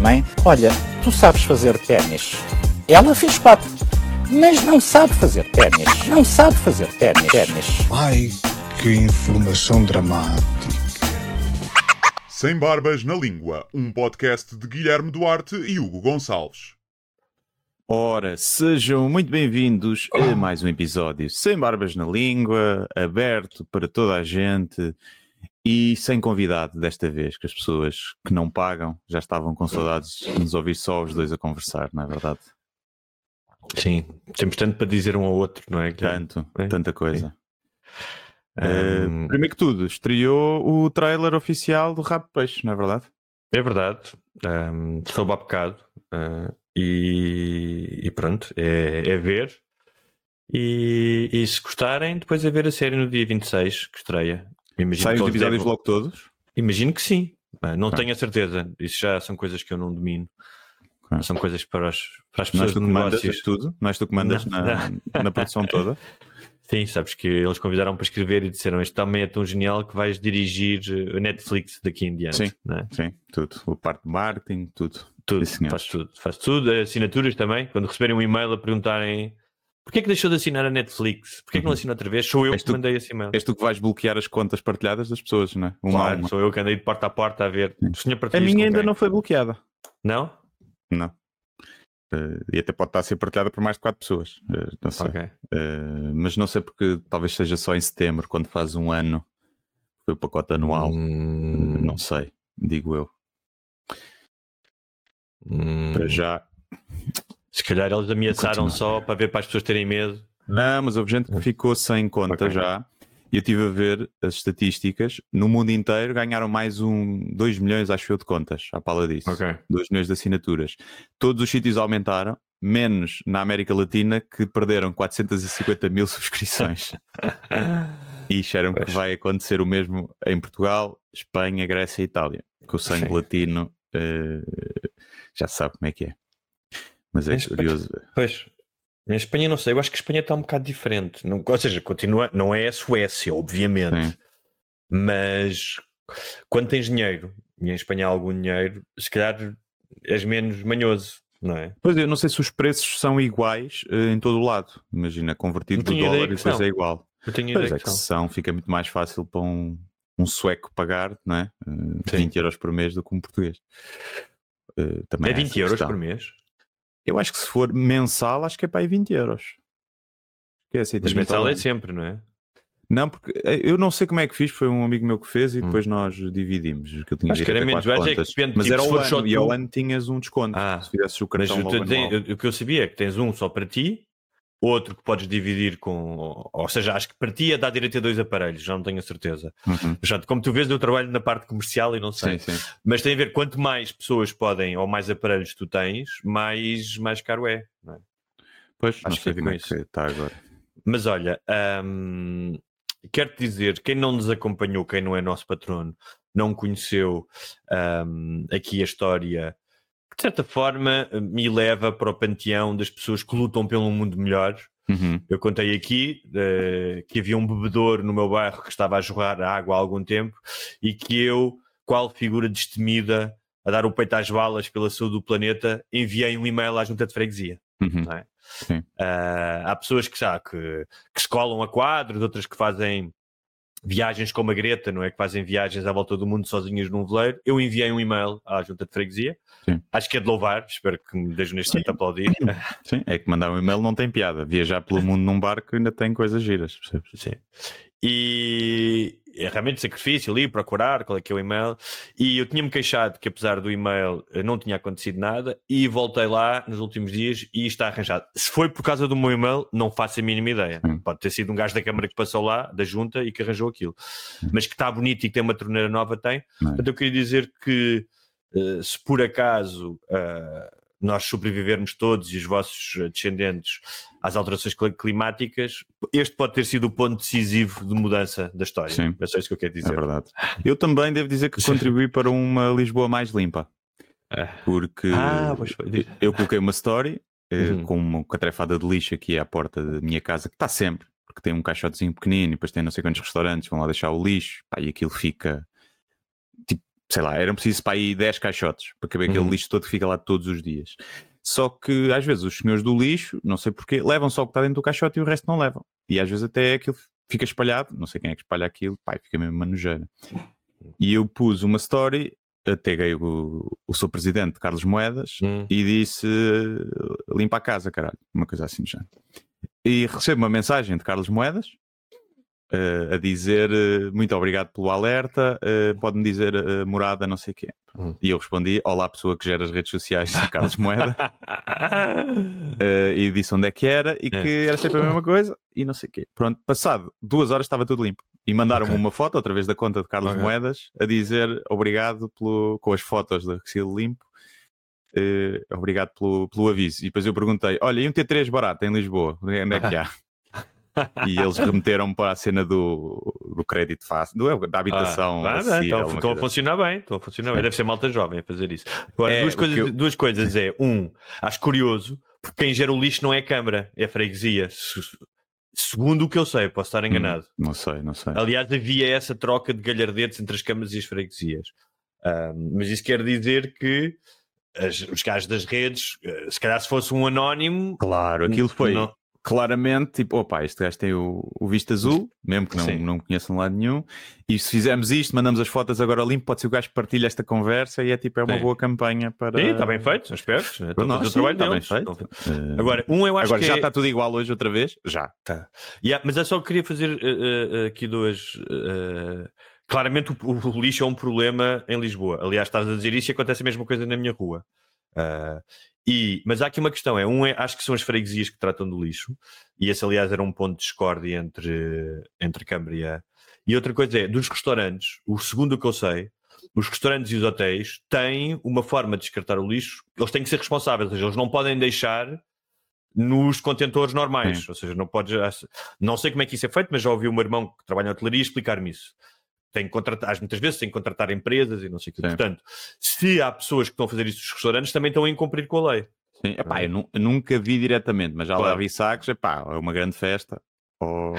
Mãe, olha, tu sabes fazer ténis. Ela fez quatro, mas não sabe fazer ténis. Não sabe fazer ténis. ténis. Ai, que informação dramática. Sem Barbas na Língua, um podcast de Guilherme Duarte e Hugo Gonçalves. Ora, sejam muito bem-vindos a mais um episódio sem barbas na língua, aberto para toda a gente e sem convidado desta vez, que as pessoas que não pagam já estavam com saudades de nos ouvir só os dois a conversar, não é verdade? Sim, temos tanto para dizer um ao outro, não é? Tanto, É, tanta coisa. Hum, primeiro que tudo, estreou o trailer oficial do Rabo de Peixe, não é verdade? é verdade, um, soube há bocado ah, e, e pronto, é, é ver. E, e se gostarem, depois é ver a série no dia 26, que estreia. Imagino Saem os episódios logo todos? Imagino que sim. Não tenho a certeza. Isso já são coisas que eu não domino. São coisas para, as para as Não és pessoas tu que tudo? Não és tu que mandas Não, na, na produção toda? Sim, sabes que eles convidaram para escrever e disseram este também é tão genial que vais dirigir eh, a Netflix daqui em diante. Sim. é? Sim, tudo. O parte de marketing, tudo. Tudo, faz tudo, faz tudo. Assinaturas também, quando receberem um e-mail a perguntarem porquê é que deixou de assinar a Netflix? Porquê é que não Uhum. assina outra vez? Sou eu És que tu- mandei esse e-mail. És tu que vais bloquear as contas partilhadas das pessoas, não é? Uma Claro, uma. sou eu que andei de porta a porta a ver. A minha ainda quem? não foi bloqueada. Não? Não. Eh, e até pode estar a ser partilhada por mais de 4 pessoas. Eh, não sei. Ok. Eh, mas não sei porque talvez seja só em setembro, quando faz um ano. Foi o pacote anual. Hum, Não sei, digo eu. hum, Para já. Se calhar eles ameaçaram só para ver para as pessoas terem medo. Não, mas houve gente que ficou sem conta Ok. já. E eu estive a ver as estatísticas. No mundo inteiro ganharam mais um 2 milhões, acho eu, de contas. À pala disso. Ok. 2 milhões de assinaturas. Todos os sítios aumentaram, menos na América Latina, que perderam 450 mil subscrições. e disseram que vai acontecer o mesmo em Portugal, Espanha, Grécia e Itália. Que o sangue Sim. latino eh, já se sabe como é que é. Mas é curioso. Pois. Em Espanha não sei, eu acho que a Espanha está um bocado diferente. Não, ou seja, continua, não é a Suécia, obviamente. Sim. Mas quando tens dinheiro, e em Espanha há algum dinheiro, se calhar és menos manhoso, não é? Pois eu não sei se os preços são iguais eh, em todo o lado. Imagina, convertido do dólar e depois é igual. Eu tenho Pois ideia é que que são. fica muito mais fácil para um, um sueco pagar, não é? Eh, Sim. 20 euros por mês do que um português. Eh, também É há 20 essa euros por mês. Eu acho que se for mensal, acho que é para aí 20 euros. Que é assim, Mas mensal é sempre, não é? Não, porque eh, eu não sei como é que fiz, foi um amigo meu que fez e depois nós dividimos. Que eu tinha Hum. Acho que era menos, é que depende, Mas tipo, era o ano, e ao ano tinhas um desconto. Ah, se fizesses o Mas cartão o, tu tem- o que eu sabia é que tens um só para ti, outro que podes dividir com. Ou seja, acho que para ti é dar direito a dois aparelhos, já não tenho a certeza. Uhum. Já, como tu vês, eu trabalho na parte comercial e não sei. Sim, sim. Mas tem a ver, quanto mais pessoas podem ou mais aparelhos tu tens, mais, mais caro é. não é? Pois, não Acho que sei é como com é que está agora. Mas olha, hum, quero-te dizer, quem não nos acompanhou, quem não é nosso patrono, não conheceu hum, aqui a história que de certa forma me leva para o panteão das pessoas que lutam pelo mundo melhor. Uhum. Eu contei aqui eh, que havia um bebedouro no meu bairro que estava a jorrar água há algum tempo e que eu, qual figura destemida, a dar o peito às balas pela saúde do planeta, enviei um e-mail à junta de freguesia. Uhum. É? Ah, há pessoas que, sabe, que, que escolam a quadros, outras que fazem viagens como a Greta, não é? Que fazem viagens à volta do mundo sozinhas num veleiro. Eu enviei um e-mail à junta de freguesia. Sim. Acho que é de louvar, espero que me deixem neste momento aplaudir. Sim, é que mandar um e-mail não tem piada. Viajar pelo mundo num barco ainda tem coisas giras, percebes? Sim. E é realmente sacrifício ali, procurar qual é que é o e-mail. E eu tinha-me queixado que, apesar do e-mail, eh, não tinha acontecido nada. E voltei lá nos últimos dias e está arranjado. Se foi por causa do meu e-mail, não faço a mínima ideia. Hum. Pode ter sido um gajo da Câmara que passou lá, da junta, e que arranjou aquilo. Mas que está bonito e que tem uma torneira nova, tem. É? Portanto, eu queria dizer que eh, se por acaso eh, nós sobrevivermos todos e os vossos eh, descendentes às alterações cli- climáticas, este pode ter sido o ponto decisivo de mudança da história. Sim. É só isso que eu quero É dizer. verdade. Eu também devo dizer que contribuí para uma Lisboa mais limpa. É. Porque Ah, eu coloquei uma story eh, Uhum. com uma catrefada de lixo aqui à porta da minha casa, que está sempre, porque tem um caixotezinho pequenino e depois tem não sei quantos restaurantes, vão lá deixar o lixo, pá, e aquilo fica tipo, sei lá, eram preciso para aí 10 caixotes para caber aquele Uhum. lixo todo que fica lá todos os dias. Só que às vezes os senhores do lixo, não sei porquê, levam só o que está dentro do caixote e o resto não levam. E às vezes até aquilo fica espalhado, não sei quem é que espalha aquilo, e fica mesmo uma nojeira. E eu pus uma story, ateguei o, o seu presidente, Carlos Moedas, Hum. e disse limpa a casa, caralho, uma coisa assim já. E recebo uma mensagem de Carlos Moedas eh, a dizer eh, muito obrigado pelo alerta, eh, pode-me dizer morada, não sei o quê. Hum. E eu respondi, olá pessoa que gera as redes sociais, de Carlos Moeda, e disse onde é que era e É. que era sempre a mesma coisa e não sei o quê. Pronto, passado duas horas estava tudo limpo. E mandaram-me Ok. uma foto, através da conta de Carlos Ok. Moedas, a dizer obrigado pelo, com as fotos da Recife Limpo, obrigado pelo, pelo aviso. E depois eu perguntei: olha, e um T3 barato em Lisboa? Onde é que há? e eles remeteram para a cena do, do crédito fácil, do, da habitação. Ah, ah, coisa assim. funcionar bem, estão a funcionar bem. Deve ser malta jovem a fazer isso. Agora, É, duas, coisas, eu- duas coisas é, um, acho curioso, porque quem gera o lixo não é a Câmara, é a freguesia. Se- Segundo o que eu sei, posso estar enganado. Hum, não sei, não sei. Aliás, havia essa troca de galhardetes entre as câmaras e as freguesias. Ahm, mas isso quer dizer que as- os gajos das redes, eh, se calhar se fosse um anónimo, Claro, aquilo foi não- claramente tipo, opa, este gajo tem o, o visto azul, mesmo que não, Sim. não conheçam lado nenhum, e se fizermos isto, mandamos as fotos agora limpo, pode ser o gajo que partilha esta conversa e é tipo, é uma Sim. boa campanha para. Sim, está bem feito, são espertos. né? Estão a Não, fazer o sim, trabalho está bem deles. feito. Agora, um eu acho agora que já é- está tudo igual hoje outra vez? Já. Tá. Yeah, mas eu só queria fazer eh, eh, aqui duas. eh, claramente o, o lixo é um problema em Lisboa. Aliás, estás a dizer isso e acontece a mesma coisa na minha rua. Ah, e, mas há aqui uma questão: é um, é, acho que são as freguesias que tratam do lixo, e esse, aliás, era um ponto de discórdia entre, entre Câmara e. E outra coisa é, dos restaurantes, o segundo que eu sei, os restaurantes e os hotéis têm uma forma de descartar o lixo, eles têm que ser responsáveis, ou seja, eles não podem deixar nos contentores normais, Sim. ou seja, não podes. Não sei como é que isso é feito, mas já ouvi o meu irmão que trabalha na hotelaria explicar-me isso. Tem que contratar, às muitas vezes tem que contratar empresas e não sei o que. Sim. Portanto, se há pessoas que estão a fazer isso nos restaurantes, também estão a incumprir com a lei. Sim, epá, eu, nu- eu nunca vi diretamente, mas já Claro. lá vi sacos, epá, é uma grande festa, ou,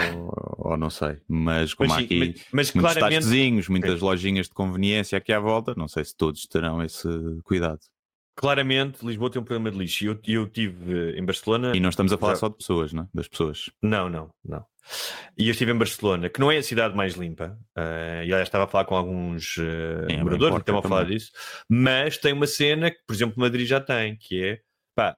ou não sei, mas como Mas há aqui mas- mas muitos claramente- muitas lojinhas de conveniência aqui à volta, não sei se todos terão esse cuidado. Claramente, Lisboa tem um problema de lixo. E eu, eu tive eh, em Barcelona. E não estamos a falar Já- só de pessoas, não é? das pessoas. Não, não, não. E eu estive em Barcelona, que não é a cidade mais limpa, eh, e aliás estava a falar com alguns Sim, bem moradores que estão a falar também. disso, mas tem uma cena que, por exemplo, Madrid já tem, que é pá,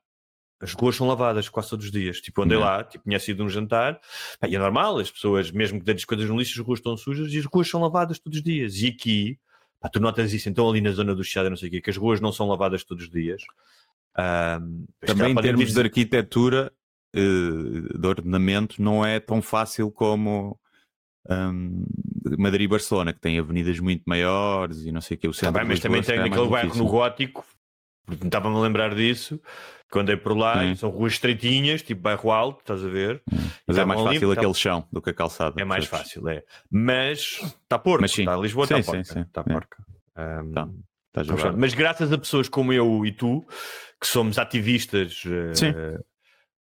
as ruas são lavadas quase todos os dias. Tipo, andei lá, tipo, tinha sido um jantar, pá, e é normal, as pessoas, mesmo que as coisas no lixo, as ruas estão sujas e as ruas são lavadas todos os dias. E aqui, pá, tu notas isso, então ali na zona do Chiado, não sei o quê, que as ruas não são lavadas todos os dias. Se Também em termos de arquitetura, eh, de ordenamento, não é tão fácil como hum, Madrid e Barcelona, que têm avenidas muito maiores e não sei o que. O Tá centro bem, de mas também tem é aquele bairro no gótico, porque estava-me a lembrar disso, que andei por lá, Sim. são ruas estreitinhas, tipo bairro alto, estás a ver? Mas é mais fácil tá- aquele chão do que a calçada. É mais fácil, é. Mas está porco, está Lisboa, está porca. Está É. porca. Ahm, Tá. A mas, graças a pessoas como eu e tu, que somos ativistas Sim.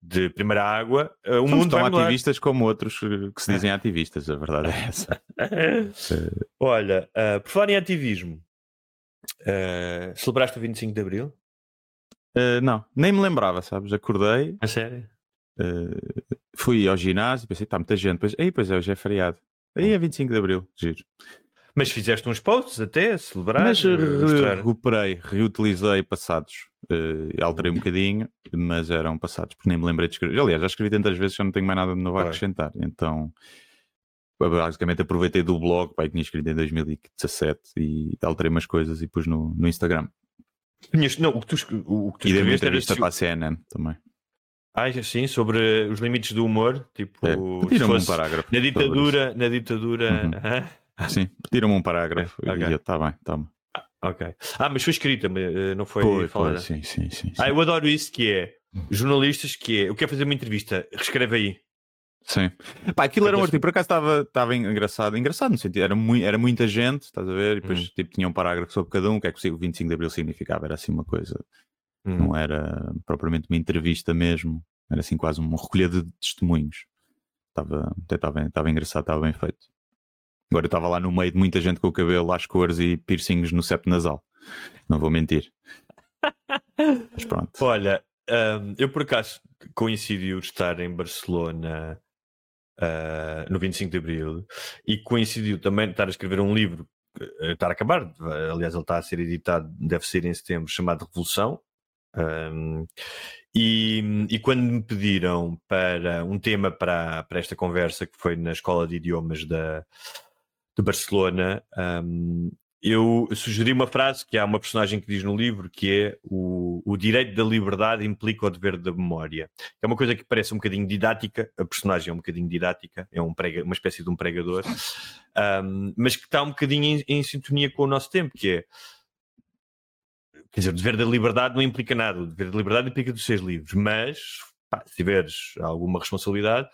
De primeira água, eh, o Somos mundo tão ativistas como outros que se dizem ativistas, a verdade é essa. Olha, eh, por falar em ativismo, eh, celebraste o 25 de Abril? Eh, não, nem me lembrava, sabes? Acordei, A sério? fui ao ginásio, pensei, está muita gente, depois, aí, pois é, hoje é feriado. Aí é 25 de Abril, giro. Mas fizeste uns posts até, celebrar, Mas eh, eh, recuperei, reutilizei passados, eh, alterei um bocadinho, mas eram passados, porque nem me lembrei de escrever. Aliás, já escrevi tantas vezes que já não tenho mais nada de novo a acrescentar, então basicamente aproveitei do blog, pai, que tinha escrito em 2017 e alterei umas coisas e pus no, no Instagram. Não, o que tu, o, que tu E dei uma entrevista para a CNN também. Ah, sim, sobre os limites do humor, tipo, É, se Pediram-me um fosse parágrafo. na ditadura, na ditadura, Uhum. Isso. Sim, pediram-me um parágrafo Ok, e ok. eu, tá bem, tá bem. ok. Ah, mas foi escrita, eh, não foi, Foi, falada. foi, sim, sim, sim. sim. Ah, eu adoro isso que é jornalistas que é, eu quero fazer uma entrevista, reescreve aí. Sim. Pá, aquilo era um artigo, por acaso estava, estava engraçado, engraçado no sentido, era, mui, era muita gente, estás a ver? E depois Uhum. tipo, tinha um parágrafo sobre cada um, o que é que o 25 de Abril significava, era assim uma coisa, Hum. não era propriamente uma entrevista mesmo, era assim quase uma recolha de testemunhos. Estava, até estava, estava engraçado, estava bem feito. Agora eu estava lá no meio de muita gente com o cabelo às cores e piercings no septo nasal, não vou mentir. Mas pronto. Olha, hum, eu por acaso coincidiu estar em Barcelona ah, no 25 de Abril e coincidiu também estar a escrever um livro, eh, estar a acabar, aliás, ele está a ser editado, deve ser em setembro, chamado Revolução. Hum, e, e quando me pediram para um tema para, para esta conversa, que foi na Escola de Idiomas da, de Barcelona, hum, eu sugeri uma frase que há uma personagem que diz no livro que é o, o direito da liberdade implica o dever da memória. É uma coisa que parece um bocadinho didática, a personagem é um bocadinho didática, é um prega, uma espécie de um pregador, um, mas que está um bocadinho em, em sintonia com o nosso tempo, que é quer dizer, o dever da liberdade não implica nada, o dever da liberdade implica dos seres livres, mas pá, se tiveres alguma responsabilidade,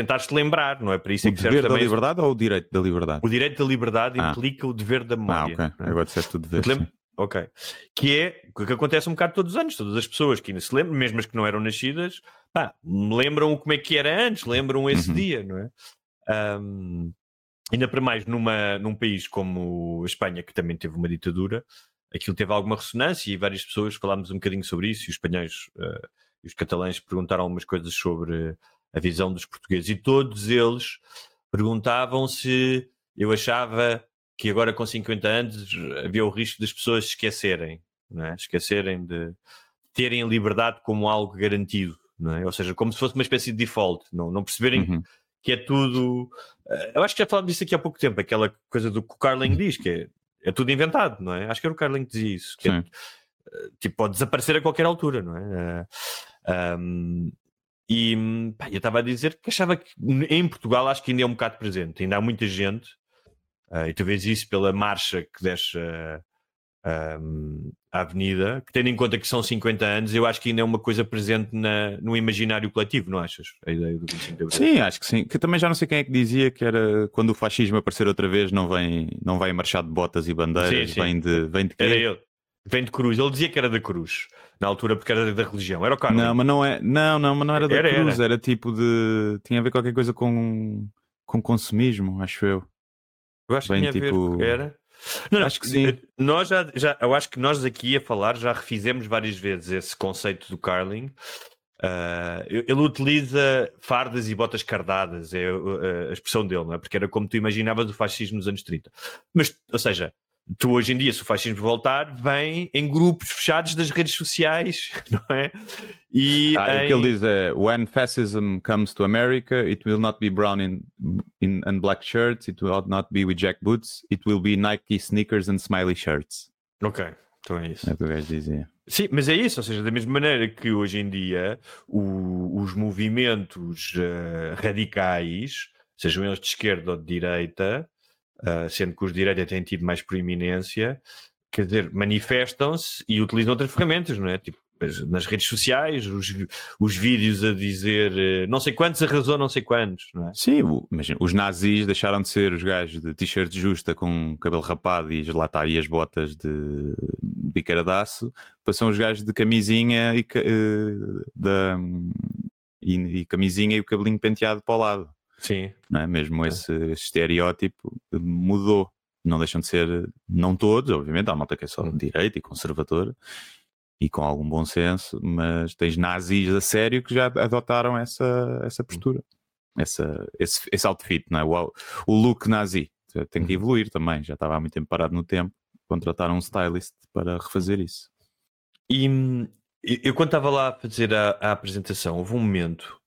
tentares-te lembrar, não é? Para isso O é que dever da também liberdade ou o direito da liberdade? o direito da liberdade Ah. implica o dever da Ah, memória. ok. não é? Agora disseste o dever. Sim. Ok. Que é o que acontece um bocado todos os anos. Todas as pessoas que ainda se lembram, mesmo as que não eram nascidas, pá, lembram como é que era antes, lembram esse Uhum. dia, não é? Ahm, ainda para mais numa, num país como a Espanha, que também teve uma ditadura, aquilo teve alguma ressonância e várias pessoas falámos um bocadinho sobre isso e os espanhóis eh, e os catalães perguntaram algumas coisas sobre a visão dos portugueses e todos eles perguntavam se eu achava que agora com 50 anos havia o risco das pessoas esquecerem, não é? esquecerem de terem a liberdade como algo garantido, não é? ou seja, como se fosse uma espécie de default, não, não perceberem Uhum. que é tudo. eh, Eu acho que já falámos disso aqui há pouco tempo, aquela coisa do que o Carling diz, que é, é tudo inventado, não é? Acho que era o Carling que dizia isso, que é, eh, tipo, pode desaparecer a qualquer altura, não é? Eh, ahm, e pá, eu estava a dizer que achava que em Portugal acho que ainda é um bocado presente, ainda há muita gente, eh, e tu vês isso pela marcha que desce eh, ahm, a avenida, que tendo em conta que são 50 anos, eu acho que ainda é uma coisa presente na- no imaginário coletivo, não achas? A ideia do 25 de Abril. Sim, acho que sim. Que também já não sei quem é que dizia que era quando o fascismo aparecer outra vez não vem, não vai marchar de botas e bandeiras, Sim, sim. vem de vem de quê? Era ele. Vem de cruz. Ele dizia que era da cruz. Na altura, porque era da religião. Era o Carlos. Não, mas não é, não, não, mas não era da Era, cruz, era. tipo de tinha a ver qualquer coisa com com consumismo, acho eu. Eu acho que Vem tinha a ver. tipo- Era. Não, não, Acho que sim. Nós já, já, eu acho que nós aqui a falar já refizemos várias vezes esse conceito do Carling. Ah, ele utiliza fardas e botas cardadas, é uh, a expressão dele, não é? Porque era como tu imaginavas o fascismo nos anos 30. Mas, ou seja, tu hoje em dia, se o fascismo voltar, vem em grupos fechados das redes sociais, não é? E Ah, o em- que ele diz é When fascism comes to America, it will not be brown in, in and black shirts, it will not be with jack boots, it will be Nike sneakers and smiley shirts. Ok, então é isso. É o que o gajo dizia. Sim, mas é isso, ou seja, da mesma maneira que hoje em dia o- os movimentos eh, radicais, sejam eles de esquerda ou de direita, eh, sendo que os de direita têm tido mais proeminência, quer dizer, manifestam-se e utilizam outras ferramentas, não é? Tipo, as- nas redes sociais, os, os vídeos a dizer eh, não sei quantos arrasou não sei quantos, não é? Sim, imagina, os nazis deixaram de ser os gajos de t-shirt justa com cabelo rapado e lá está aí as botas de bicaradaço, passam os gajos de camisinha e, eh, da, e, e camisinha e o cabelinho penteado para o lado. Sim. não é? Mesmo esse, esse estereótipo mudou. Não deixam de ser, não todos, obviamente, há uma malta que é só de direita e conservadora e com algum bom senso, mas tens nazis a sério que já adotaram essa, essa postura, essa, esse, esse outfit, não é? o, o look nazi. Tem que evoluir também, já estava há muito tempo parado no tempo. Contrataram um stylist para refazer isso. E hum, eu, eu quando estava lá a fazer a, a apresentação, houve um momento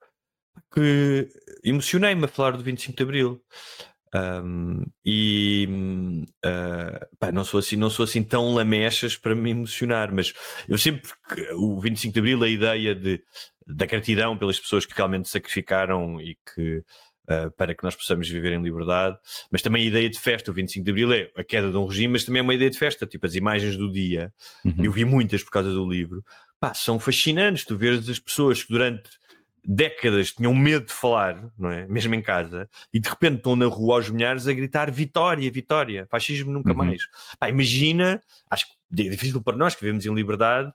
porque emocionei-me a falar do 25 de Abril. Um, e uh, pá, não, sou assim, não sou assim tão lamechas para me emocionar, mas eu sempre o 25 de Abril, a ideia de, da gratidão pelas pessoas que realmente sacrificaram e que uh, para que nós possamos viver em liberdade, mas também a ideia de festa. O 25 de Abril é a queda de um regime, mas também é uma ideia de festa, tipo as imagens do dia. Uhum. Eu vi muitas por causa do livro, pá, são fascinantes. Tu vês as pessoas que durante décadas tinham medo de falar, não é? Mesmo em casa, e de repente estão na rua aos milhares a gritar vitória, vitória, fascismo nunca uhum. mais. Pá, imagina, acho que é difícil para nós que vivemos em liberdade,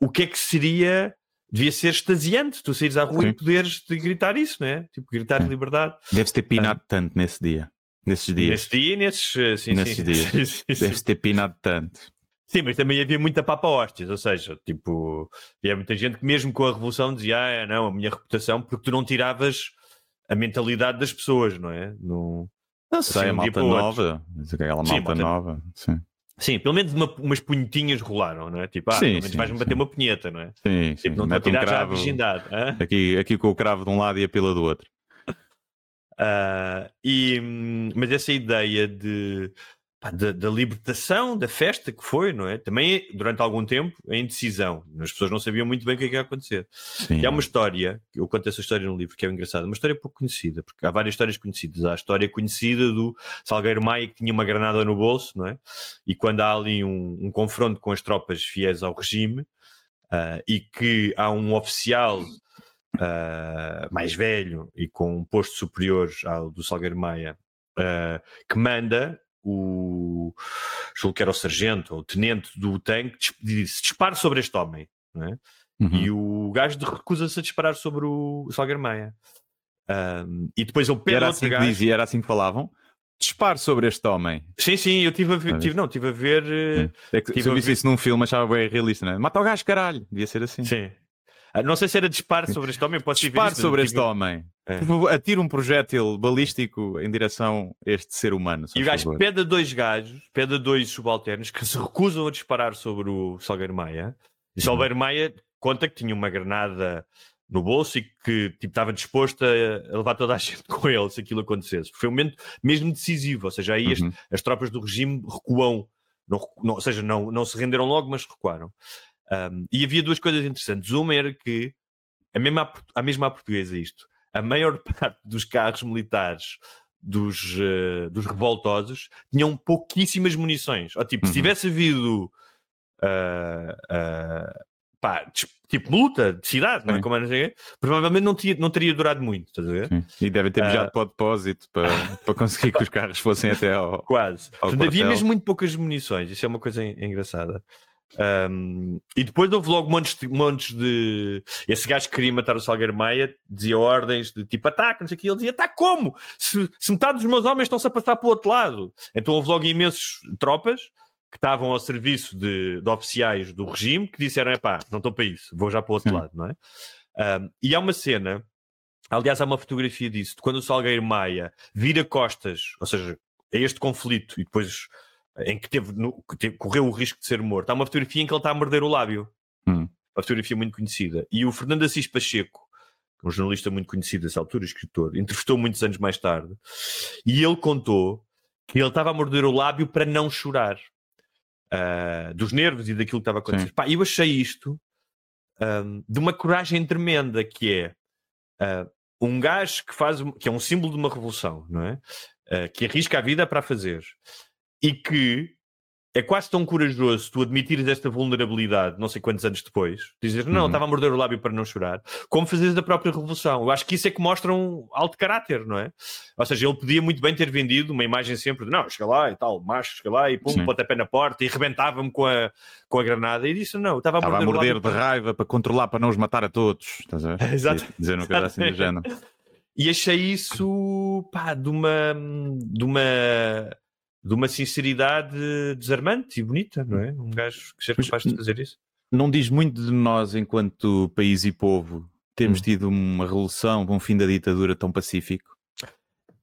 o que é que seria, devia ser extasiante tu saíres à rua Sim. e poderes gritar isso, não é? Tipo, gritar liberdade. Deves ter pinado ah. tanto nesse dia. Nesses dias. Nesse dia e nesses, eh, sim, nesses sim. dias. Deves ter pinado tanto. Sim, mas também havia muita papa hóstias, ou seja, tipo, havia muita gente que mesmo com a revolução dizia, ah, não, a minha reputação, porque tu não tiravas a mentalidade das pessoas, não é? No, não sei, a malta nova, aquela sim, malta nova, sim. Sim, pelo menos uma, umas punhetinhas rolaram, não é? Tipo, ah, sim, pelo menos vais-me bater uma punheta, não é? Sim, tipo, sim. não Mete um cravo, já a virgindade. Aqui, aqui com o cravo de um lado e a pila do outro. Uh, e, mas essa ideia de pá, da, da, libertação, da festa que foi, não é? Também durante algum tempo a indecisão. As pessoas não sabiam muito bem o que, é que ia acontecer. Sim. E há uma história, eu conto essa história no livro, que é engraçada, uma história pouco conhecida, porque há várias histórias conhecidas. Há a história conhecida do Salgueiro Maia que tinha uma granada no bolso, não é? E quando há ali um, um confronto com as tropas fiéis ao regime uh, e que há um oficial. Uh, mais velho e com um posto superior ao do Salgueiro Maia, uh, que manda o julgo que era o sargento ou o tenente do tanque disse dispare sobre este homem é? uhum. e o gajo recusa-se a disparar sobre o Salgueiro Maia. Um, e depois ele pede era assim gajo... dizia, era assim que falavam? Dispare sobre este homem sim, sim, eu tive a ver, tive, não, tive a ver é que, se eu visse isso num filme achava bem realista, não é? mata o gajo caralho, devia ser assim. Sim. Ah, não sei se era disparo sobre este homem, pode Disparo sobre este homem. É. Atira um projétil balístico em direção a este ser humano. E o gajo pede a dois gajos, pede a dois subalternos que se recusam a disparar sobre o Salgueiro Maia. E Salgueiro uhum. Maia conta que tinha uma granada no bolso e que tipo, estava disposto a, levar toda a gente com ele se aquilo acontecesse. Foi um momento mesmo decisivo, ou seja, aí uhum. as, as, tropas do regime recuam, não, não, ou seja, não, não se renderam logo, mas recuaram. Um, e havia duas coisas interessantes. Uma era que, a mesma, a mesma portuguesa isto, a maior parte dos carros militares dos, uh, dos revoltosos tinham pouquíssimas munições. Ou tipo, uhum. se tivesse havido uh, uh, pá, tipo luta de cidade, não é? Como é provavelmente não, tinha, não teria durado muito, estás a ver? Sim. E devem ter mijado uh, para o depósito para, para conseguir que os carros fossem até ao. Quase. Ao Portanto, havia mesmo muito poucas munições, isso é uma coisa engraçada. Um, e depois houve logo montes de, montes de. Esse gajo que queria matar o Salgueiro Maia dizia ordens de tipo ataque, não sei o que. Ele dizia: ataque como? Se, se metade dos meus homens estão-se a passar para o outro lado. Então houve logo imensos tropas que estavam ao serviço de, de oficiais do regime que disseram: é pá, não estou para isso, vou já para o outro lado, não é? Um, e há uma cena, aliás, há uma fotografia disso, de quando o Salgueiro Maia vira costas, ou seja, a este conflito e depois em que teve, no, que teve, correu o risco de ser morto. Há uma fotografia em que ele está a morder o lábio. Hum. Uma fotografia muito conhecida. E o Fernando Assis Pacheco, é um jornalista muito conhecido dessa altura, escritor, entrevistou muitos anos mais tarde, e ele contou que ele estava a morder o lábio para não chorar. Uh, dos nervos e daquilo que estava a acontecer. Pá, eu achei isto um, de uma coragem tremenda, que é uh, um gajo que faz, que é um símbolo de uma revolução, não é? Uh, que arrisca a vida para a fazer e que é quase tão corajoso tu admitires esta vulnerabilidade, não sei quantos anos depois, dizer não, uhum. estava a morder o lábio para não chorar, como fazeres da própria revolução. Eu acho que isso é que mostra um alto caráter, não é? Ou seja, ele podia muito bem ter vendido uma imagem sempre de não, chega lá e tal, macho, chega lá e pum, pé na porta e rebentava-me com a, com a granada e disse não, estava a morder, estava a morder de para... raiva para controlar, para não os matar a todos. Estás a ver? Exato. Dizer uma coisa assim do género. E achei isso, pá, de uma, de uma de uma sinceridade desarmante e bonita, não é? Um gajo que seja capaz de fazer isso. Não diz muito de nós, enquanto país e povo, termos hum. tido uma revolução, um fim da ditadura tão pacífico?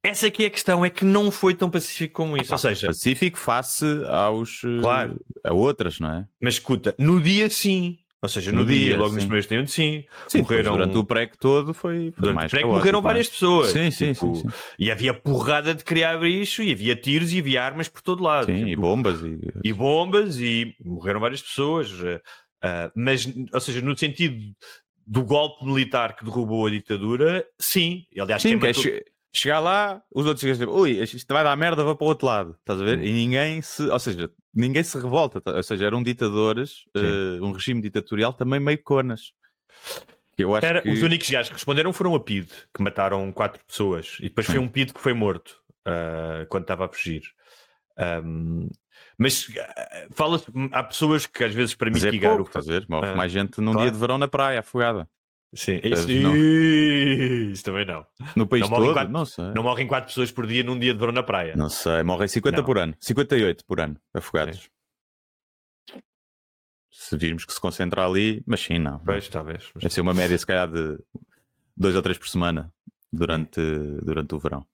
Essa aqui é a questão, é que não foi tão pacífico como isso. Ou seja, pacífico face aos eh, claro. a outras, não é? Mas escuta, no dia sim, Ou seja, no, No dia, dia, logo nos sim. primeiros tempos, sim. Sim, morreram. durante o pré todo foi, foi durante o pré que caótico, morreram é? várias pessoas. Sim, sim, Tipo, sim, sim. E havia porrada de criar bicho, e havia tiros e havia armas por todo lado. Sim, e Tipo, bombas e... e bombas e morreram várias pessoas. ah, mas, ou seja, no sentido do golpe militar que derrubou a ditadura, sim. E, Aliás, Sim, quem que é matou- che- chegar lá, os outros chegam tipo, ui, isto vai dar merda, vou para o outro lado, estás a ver? E ninguém se, ou seja, ninguém se revolta, tá? ou seja, eram ditadores, eh, um regime ditatorial também meio conas. Era- que... Os únicos gajos que responderam foram a PID, que mataram quatro pessoas. E depois foi um PID que foi morto ah, quando estava a fugir. Ahm, mas ah, fala há pessoas que às vezes para Mas é pouco, o ver? Morre Ah, mais gente num claro. dia de verão na praia, afogada. Sim, isso, não. isso também não. No país Não todo? quatro- Não sei. Não morrem quatro pessoas por dia num dia de verão na praia. Não sei, morrem 50 Não. por ano. 58 por ano, afogados. Se virmos que se concentra ali, mas sim, não. Pois, talvez. mas- Deve ser uma média, se calhar, de dois ou três por semana durante, durante o verão.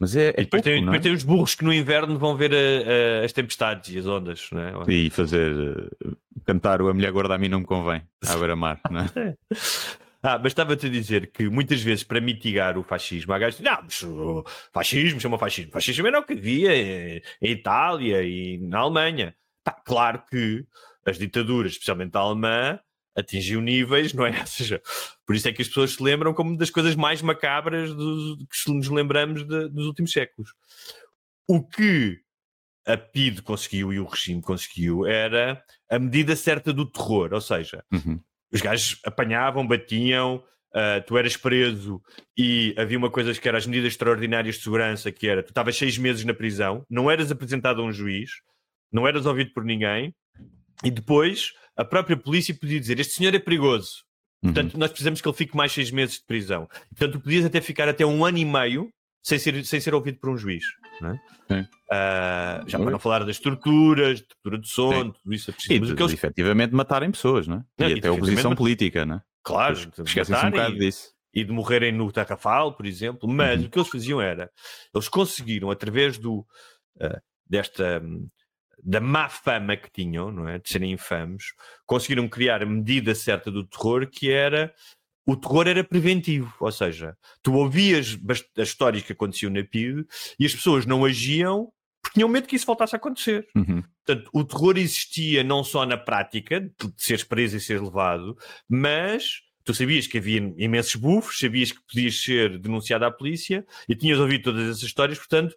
Mas é, é e depois, pouco, tem, é? depois tem os burros que no inverno vão ver a- a- as tempestades e as ondas, não é? E fazer eh, cantar o A Mulher Gorda a mim não me convém, à beira-mar, não é? Ah, mas estava-te a dizer que muitas vezes para mitigar o fascismo, há gajos não, mas o fascismo chama fascismo. Fascismo era o que havia em, em Itália e na Alemanha. Pá, claro que as ditaduras, especialmente a alemã, atingiu níveis, não é? Ou seja, por isso é que as pessoas se lembram como das coisas mais macabras dos, que nos lembramos de- dos últimos séculos. O que a PID conseguiu e o regime conseguiu era a medida certa do terror, ou seja, Uhum. os gajos apanhavam, batiam, ah, tu eras preso e havia uma coisa que era as medidas extraordinárias de segurança, que era tu estavas seis meses na prisão, não eras apresentado a um juiz, não eras ouvido por ninguém, e depois a própria polícia podia dizer este senhor é perigoso, Uhum. portanto nós precisamos que ele fique mais seis meses de prisão. Portanto, podias até ficar até um ano e meio sem ser, sem ser ouvido por um juiz. É? Ah, já para não falar das torturas, de tortura de sono, tudo isso é preciso. E de, eles- efetivamente matarem pessoas, não é? Não, e e até a oposição efetivamente- política, não é? Claro, Esquecem-se um bocado e- disso. e de morrerem no Tarrafal, por exemplo, mas Uhum. o que eles faziam era, eles conseguiram, através do, ah, desta, hum, da má fama que tinham, não é? De serem infames, conseguiram criar a medida certa do terror que era, o terror era preventivo, ou seja, tu ouvias as histórias que aconteciam na PID e as pessoas não agiam porque tinham medo que isso voltasse a acontecer. Uhum. Portanto, o terror existia não só na prática, de de seres preso e seres levado, mas tu sabias que havia imensos bufos, sabias que podias ser denunciado à polícia e tinhas ouvido todas essas histórias, portanto,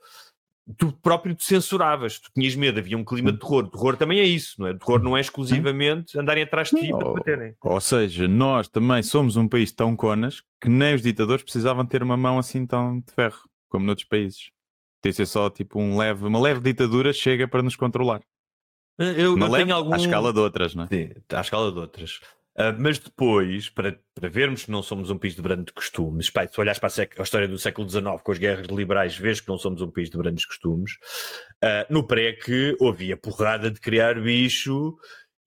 tu próprio te censuravas, tu tinhas medo, havia um clima de terror. O terror também é isso, não é? O terror não é exclusivamente andarem atrás de ti para te Ou, baterem. ou seja, nós também somos um país tão conas que nem os ditadores precisavam ter uma mão assim tão de ferro, como noutros países. Tem de ser só tipo um leve, uma leve ditadura chega para nos controlar. Eu, Uma eu leve tenho algum... à escala de outras, não é? Sim, à escala de outras. Ah, mas depois, para, para vermos que não somos um país de grandes costumes, pá, se olhares para a, a história do século XIX com as guerras liberais, vês que não somos um país de grandes costumes. Ah, no pré que havia porrada de criar bicho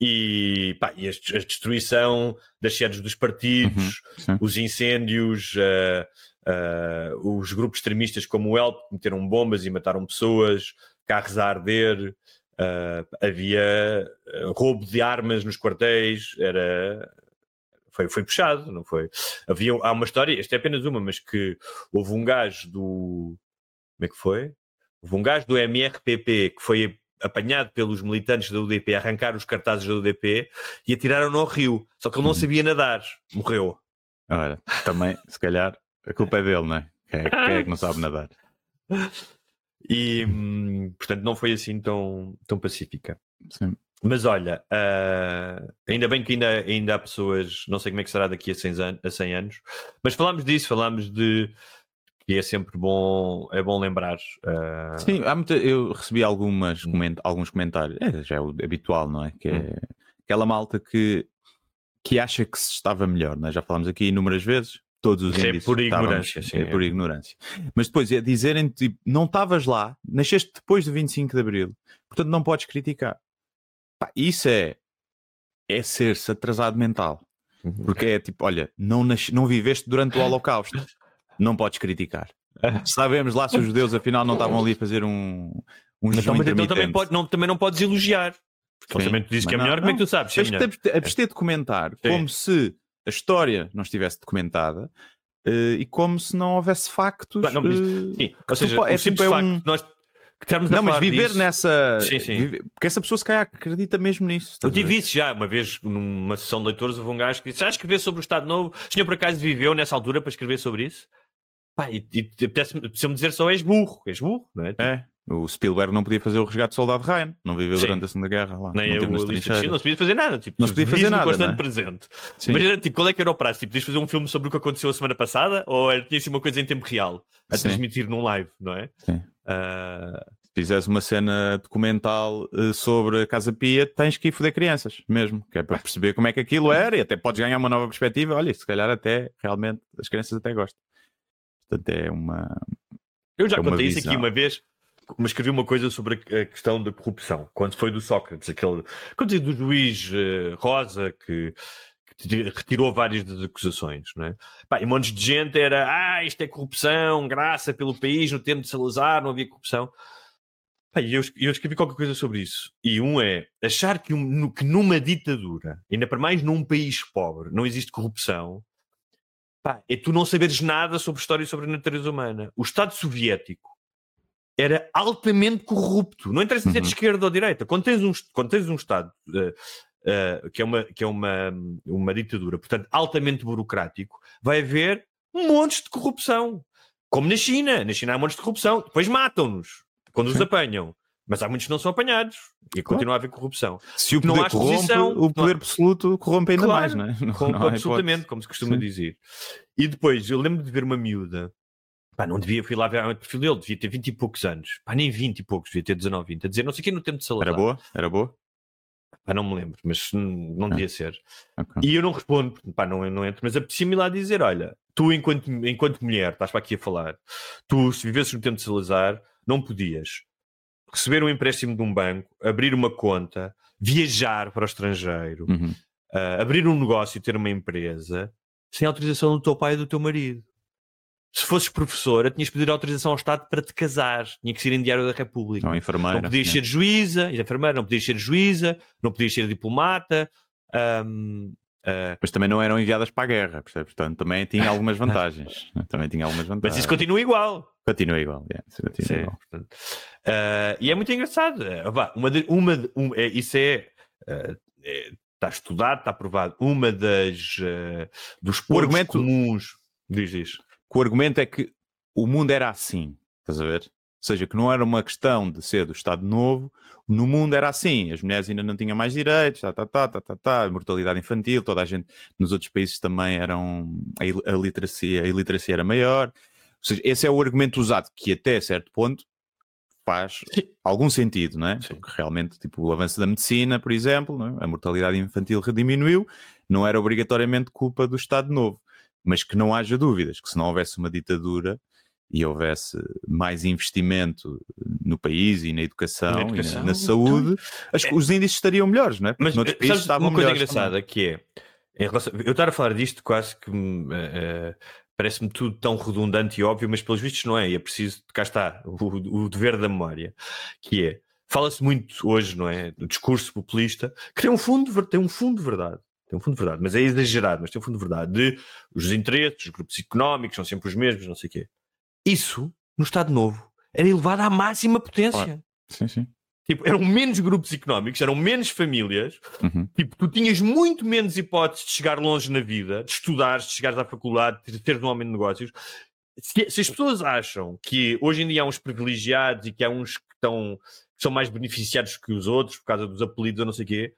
e, pá, e as- a, destruição das sedes dos partidos, sim. os incêndios, ah, os grupos extremistas como o ELP que meteram bombas e mataram pessoas, carros a arder. Uh, havia uh, roubo de armas nos quartéis, era foi, foi puxado, não foi? Havia, há uma história, esta é apenas uma, mas que houve um gajo do como é que foi? Houve um gajo do MRPP que foi apanhado pelos militantes da UDP a arrancar os cartazes da UDP e atiraram-no ao rio, só que ele não sabia nadar, morreu. Olha, também, se calhar, a culpa é dele, não é? Quem é, quem é que não sabe nadar? E hum, portanto não foi assim tão, tão pacífica. Sim. Mas olha, ah, ainda bem que ainda, ainda há pessoas, não sei como é que será daqui a 100, anos, a 100 anos, mas falámos disso, falámos de que é sempre bom, é bom lembrar. ah, Sim, há muita, eu recebi algumas, coment, alguns comentários, é, já é o habitual, não é? Que é aquela malta que, que acha que se estava melhor, não é? Já falámos aqui inúmeras vezes, todos os é por ignorância, sim, é é. por ignorância. Mas depois é dizerem tipo, não estavas lá, nasceste depois do 25 de Abril, portanto não podes criticar. Pá, isso é, é ser-se atrasado mental. Porque é tipo, olha, não, nasce, não viveste durante o Holocausto, não podes criticar. Sabemos lá se os judeus afinal não estavam ali a fazer um, um Então, mas então também, pode, não, também não podes elogiar. Porque Sim, também tu dizes que é melhor, não, como é que tu sabes? é Tens melhor? de abster de comentar como se a história não estivesse documentada eh, e como se não houvesse factos. Não, mas- eh, Sim, que ou tu seja, o é tipo, é facto um- nós que estamos a Não, mas viver disso- nessa. Sim, sim. viver- Porque essa pessoa se calhar acredita mesmo nisso. Eu tive isso já, uma vez numa sessão de leitores, houve um gajo que disse: Ah, escrever sobre o Estado Novo. O senhor por acaso viveu nessa altura para escrever sobre isso? Pá, e, e apeteceu-me dizer só és burro, és burro, não é? É. O Spielberg não podia fazer o resgate do soldado Ryan. Não viveu Sim. durante a Segunda Guerra lá. Nem não eu, teve nas a lista de trincheiras. Schindler, não se podia fazer nada. Tipo, Não se podia fazer nada, constante é? presente. Sim. Tipo, qual é que era o prazo? Tipo, podias fazer um filme sobre o que aconteceu a semana passada ou era, tinha assim uma coisa em tempo real a Sim. transmitir num live, não é? Sim. Ah, Se fizeres uma cena documental eh, sobre a Casa Pia, tens que ir foder crianças mesmo, que é para perceber como é que aquilo era e até podes ganhar uma nova perspectiva. Olha, se calhar até realmente as crianças até gostam. Portanto, é uma. eu já É contei isso aqui visão. uma vez, mas escrevi uma coisa sobre a questão da corrupção, quando foi do Sócrates, aquele. Quando digo do juiz eh, Rosa que. Retirou várias das acusações, não é? Pá, e montes de gente era, ah, isto é corrupção, graça pelo país, no tempo de Salazar não havia corrupção. Pá, e eu, eu escrevi qualquer coisa sobre isso. E um é achar que, um- que numa ditadura, ainda para mais num país pobre, não existe corrupção. Pá, é tu não saberes nada sobre história e sobre a natureza humana. O Estado Soviético era altamente corrupto. Não interessa se é de Uhum. esquerda ou direita. Quando tens um, quando tens um Estado eh, eh, que é, uma, que é uma, uma ditadura, portanto, altamente burocrático, vai haver montes de corrupção. Como na China. Na China há montes de corrupção. Depois matam-nos quando os Sim. apanham. Mas há muitos que não são apanhados. E continua a haver corrupção. Se o Não poder há corrompe, exposição, o não poder há- absoluto corrompe ainda Claro, mais, não é? Não, Corrompe não há absolutamente, como se costuma Sim. dizer. E depois, eu lembro de ver uma miúda, pá, não devia, fui lá ver o perfil dele, devia ter 20 e poucos anos, pá, nem 20 e poucos, devia ter 19, 20, a dizer não sei o que no tempo de Salazar. Era boa? Era boa? Pá, não me lembro, mas não Ah. devia ser. Ok. E eu não respondo, pá, não, não entro, mas apetecia-me lá dizer: olha, tu, enquanto, enquanto mulher, estás para aqui a falar, tu, se vivesses no tempo de Salazar, não podias receber um empréstimo de um banco, abrir uma conta, viajar para o estrangeiro, Uhum. ah, abrir um negócio e ter uma empresa sem autorização do teu pai e do teu marido. Se fosses professora, tinhas de pedir autorização ao Estado para te casar. Tinha que ser em Diário da República. Não, enfermeira. Não podias né? ser juíza, enfermeira, não podias ser juíza, não podias ser diplomata. ahm, ah, Mas também não eram enviadas para a guerra, percebes? Portanto, também tinha algumas vantagens. também tinha algumas vantagens. mas isso continua igual. continua igual. yeah, isso continua Sim, igual. portanto, ah, e é muito engraçado. Vá, uma de- uma de- um- é- isso é, ah, é- Está estudado, está provado. Uma das dos pontos argumento- comuns. Diz isso. Que o argumento é que o mundo era assim, estás a ver? Ou seja, que não era uma questão de ser do Estado Novo, no mundo era assim, as mulheres ainda não tinham mais direitos, tá, tá, tá, tá, tá, tá, mortalidade infantil, toda a gente nos outros países também eram, a, literacia, a iliteracia era maior. Ou seja, esse é o argumento usado que até certo ponto faz algum sentido, não é? Porque realmente, tipo, o avanço da medicina, por exemplo, é? a mortalidade infantil diminuiu, não era obrigatoriamente culpa do Estado Novo, mas que não haja dúvidas que se não houvesse uma ditadura e houvesse mais investimento no país e na educação, Na e na- educação, na, saúde, as- os índices estariam melhores, não é? Porque Mas noutros eh, países estavam uma coisa engraçada que é relação- eu estar a falar disto quase que eh, parece-me tudo tão redundante e óbvio, mas pelos vistos não é. E é preciso, cá está, o, o dever da memória, que é fala-se muito hoje, não é? Do discurso populista, que tem um fundo, tem um fundo de verdade. Tem um fundo de verdade, mas é exagerado, mas tem um fundo de verdade de os interesses, os grupos económicos são sempre os mesmos, não sei o quê. Isso, no Estado Novo, era elevado à máxima potência. Claro. Sim, sim. Tipo, eram menos grupos económicos, eram menos famílias. Uhum. Tipo, tu tinhas muito menos hipóteses de chegar longe na vida, de estudar, de chegares à faculdade, de teres um homem de negócios. Se, se as pessoas acham que hoje em dia há uns privilegiados e que há uns que, estão, que são mais beneficiados que os outros por causa dos apelidos ou não sei o quê,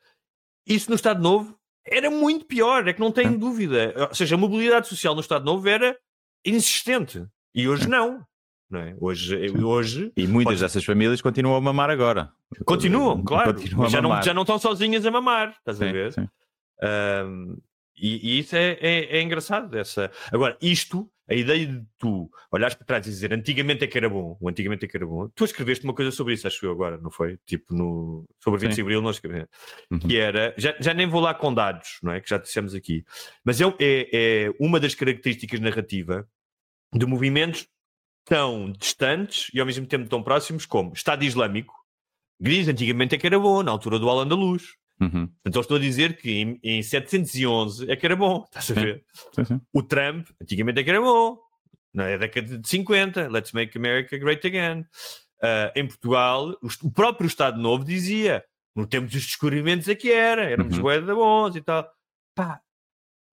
isso no Estado Novo era muito pior, é que não tenho dúvida. Ou seja, a mobilidade social no Estado Novo era inexistente. E hoje não. não é? Hoje, hoje E muitas Podes- dessas famílias continuam a mamar agora. Continuam, claro. Continuam já não, já não estão sozinhas a mamar, estás a Sim, ver? sim. Um, e, e isso é, é- é engraçado. Essa... Agora, isto, a ideia de tu olhares para trás e dizer antigamente é que era bom, o antigamente é que era bom, tu escreveste uma coisa sobre isso, acho eu agora, não foi? Tipo, no... sobre 25 Sim. de Abril, não escrevi. Uhum. Que era, já, já nem vou lá com dados, não é? Que já dissemos aqui, mas é, é, é uma das características narrativa de movimentos tão distantes e ao mesmo tempo tão próximos como Estado Islâmico, Diz, antigamente é que era bom, na altura do Alan da Luz. Uhum. Então estou a dizer que em, em 711 é que era bom, estás a ver? Sim, sim. O Trump, antigamente é que era bom. Na década de 50, let's make America great again. Ah, em Portugal, o, próprio Estado Novo dizia, no tempo dos descobrimentos é que era, éramos Uhum. bons e tal. Pá,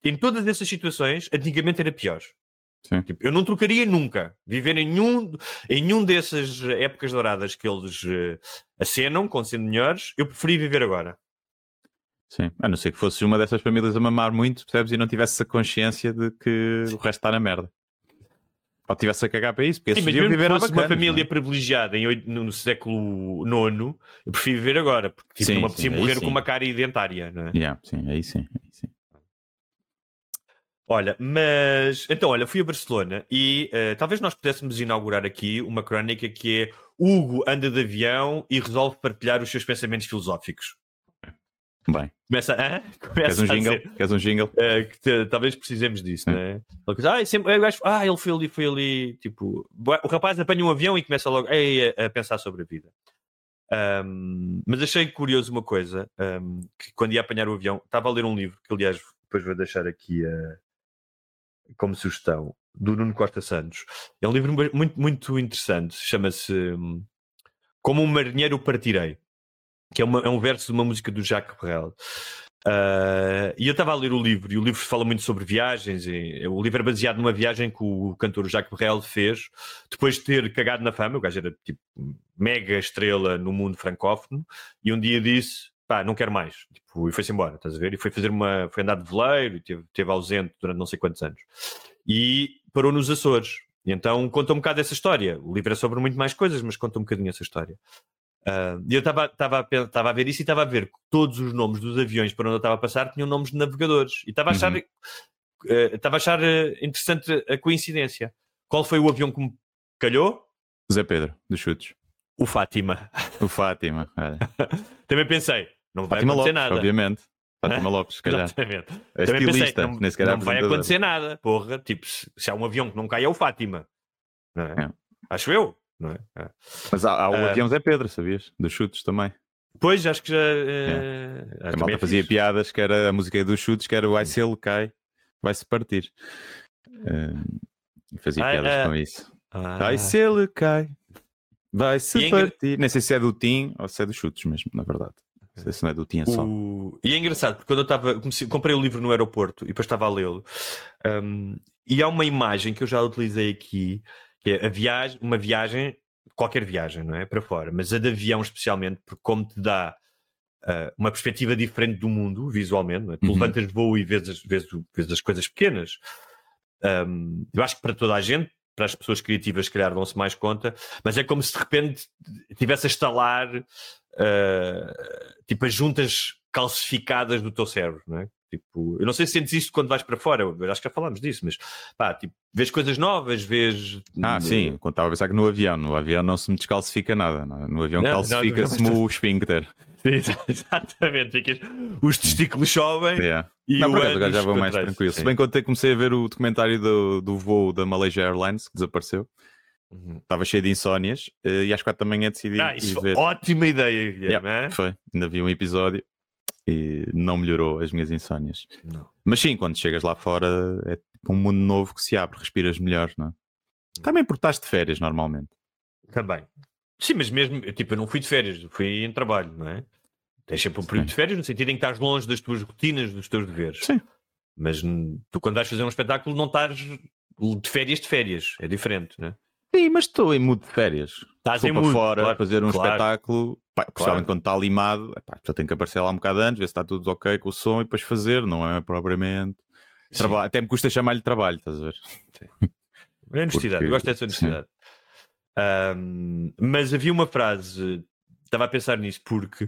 em todas essas situações, antigamente era pior. Tipo, eu não trocaria nunca. Viver em nenhum, em nenhum dessas épocas douradas que eles eh, acenam, com sendo melhores, eu preferi viver agora. Sim. A não ser que fosse uma dessas famílias a mamar muito, percebes? E não tivesse a consciência de que o resto está na merda. Ou tivesse a cagar para isso, porque Sim, mas mesmo viver fosse uma família não é? privilegiada em oito- no século IX, eu prefiro viver agora, porque tipo, Sim, não me apetecia morrer sim. com uma cara dentária. Não é? Yeah, sim, aí sim. Olha, mas então, olha, fui a Barcelona e eh, talvez nós pudéssemos inaugurar aqui uma crónica que é Hugo anda de avião e resolve partilhar os seus pensamentos filosóficos. Bem, Começa, hã? queres Começa um jingle? dizer, Queres um jingle? eh, que te- talvez precisemos disso, é? Coisa, ah, sempre, o gajo- ah, ele foi ali, foi ali, tipo, o rapaz apanha um avião e começa logo a, a pensar sobre a vida. Ahm, mas achei curioso uma coisa, ahm, que quando ia apanhar o avião, estava a ler um livro, que aliás depois vou deixar aqui a- como sugestão, do Nuno Costa Santos. É um livro mu- muito, muito interessante, chama-se hum, Como um Marinheiro Partirei, que é, uma- é um verso de uma música do Jacques Brel. Ah, e eu estava a ler o livro, e o livro fala muito sobre viagens. E, o livro é baseado numa viagem que o cantor Jacques Brel fez depois de ter cagado na fama. O gajo era tipo mega estrela no mundo francófono, e um dia disse: pá, não quero mais. Tipo, e foi-se embora, estás a ver? E foi fazer uma. Foi andar de veleiro, e teve, teve ausente durante não sei quantos anos. E parou nos Açores. E então conta um bocado essa história. O livro é sobre muito mais coisas, mas conta um bocadinho essa história. Ah, E eu estava a ver isso e estava a ver que todos os nomes dos aviões para onde eu estava a passar tinham nomes de navegadores. E estava a achar, Uhum. estava a achar eh, interessante a coincidência. Qual foi o avião que me calhou? Zé Pedro, dos chutes. O Fátima. O Fátima. Também pensei, não vai Fátima acontecer Lopes, nada. obviamente. Fátima Lopes, se calhar. Exatamente. É Também pensei, estilista, não, nem sequer é não vai acontecer nada. Porra, tipo, se, se há um avião que não cai é o Fátima. Não é? É. Acho eu. Não é? É. Mas há, há o Ah. avião Zé Pedro, sabias? Dos chutes também. Pois, acho que já. eh, acho a também malta é fazia piadas que era a música dos chutes, que era se ele cai, vai-se partir. Eh, e fazia Ah, piadas ah. com isso. Ah. Vai se ele cai, vai-se é partir. Nem sei se é do Tim ou se é dos chutes mesmo, na verdade. Sei se não é do. O- E é engraçado, porque quando eu estava. Comprei o livro no aeroporto e depois estava a lê-lo. um, e há uma imagem que eu já utilizei aqui, que é a viagem, uma viagem, qualquer viagem, não é? Para fora, mas a de avião especialmente, porque como te dá ah, uma perspectiva diferente do mundo, visualmente, é? Tu Uhum. levantas de voo e vês as, vês, vês as coisas pequenas. Um, eu acho que para toda a gente, para as pessoas criativas, se calhar dão-se mais conta, mas é como se de repente tivesse a estalar uh, tipo as juntas calcificadas do teu cérebro, não é? Tipo, eu não sei se sentes isto quando vais para fora, eu acho que já falámos disso, mas pá, tipo, vês coisas novas, vês. Ah, sim, quando estava a pensar que no avião, no avião não se me descalcifica nada. não- No avião calcifica-se-me o esfíncter. Exatamente, os testículos sobem Yeah. e não, o acaso, já vou mais tranquilo. Se Sim. bem que ontem comecei a ver o documentário do, do voo da Malaysia Airlines, que desapareceu. Uhum. Estava cheio de insónias eh, e às quatro da manhã decidi Ah, isso ver. ótima ideia, Guilherme, Yeah, é? Foi, ainda vi um episódio e não melhorou as minhas insónias. Não. Mas sim, quando chegas lá fora é tipo um mundo novo que se abre, respiras melhor, não é? Também porque estás de férias normalmente. Também. Sim, mas mesmo, tipo, eu não fui de férias, fui em trabalho, não é? Tens sempre um período de férias no sentido em que estás longe das tuas rotinas, dos teus deveres. Sim. Mas tu, quando vais fazer um espetáculo, não estás de férias de férias. É diferente, não é? Sim, mas estou em mood de férias. Estás Estou em para mood, fora claro, fazer um claro. espetáculo, pá, principalmente quando está limado, já tenho que aparecer lá um bocado antes, ver se está tudo ok com o som e depois fazer, não é propriamente. Sim. Trabalho, até me custa chamar-lhe trabalho, estás a ver? É honestidade, Porque- eu gosto dessa honestidade. Ahm, mas havia uma frase, estava a pensar nisso porque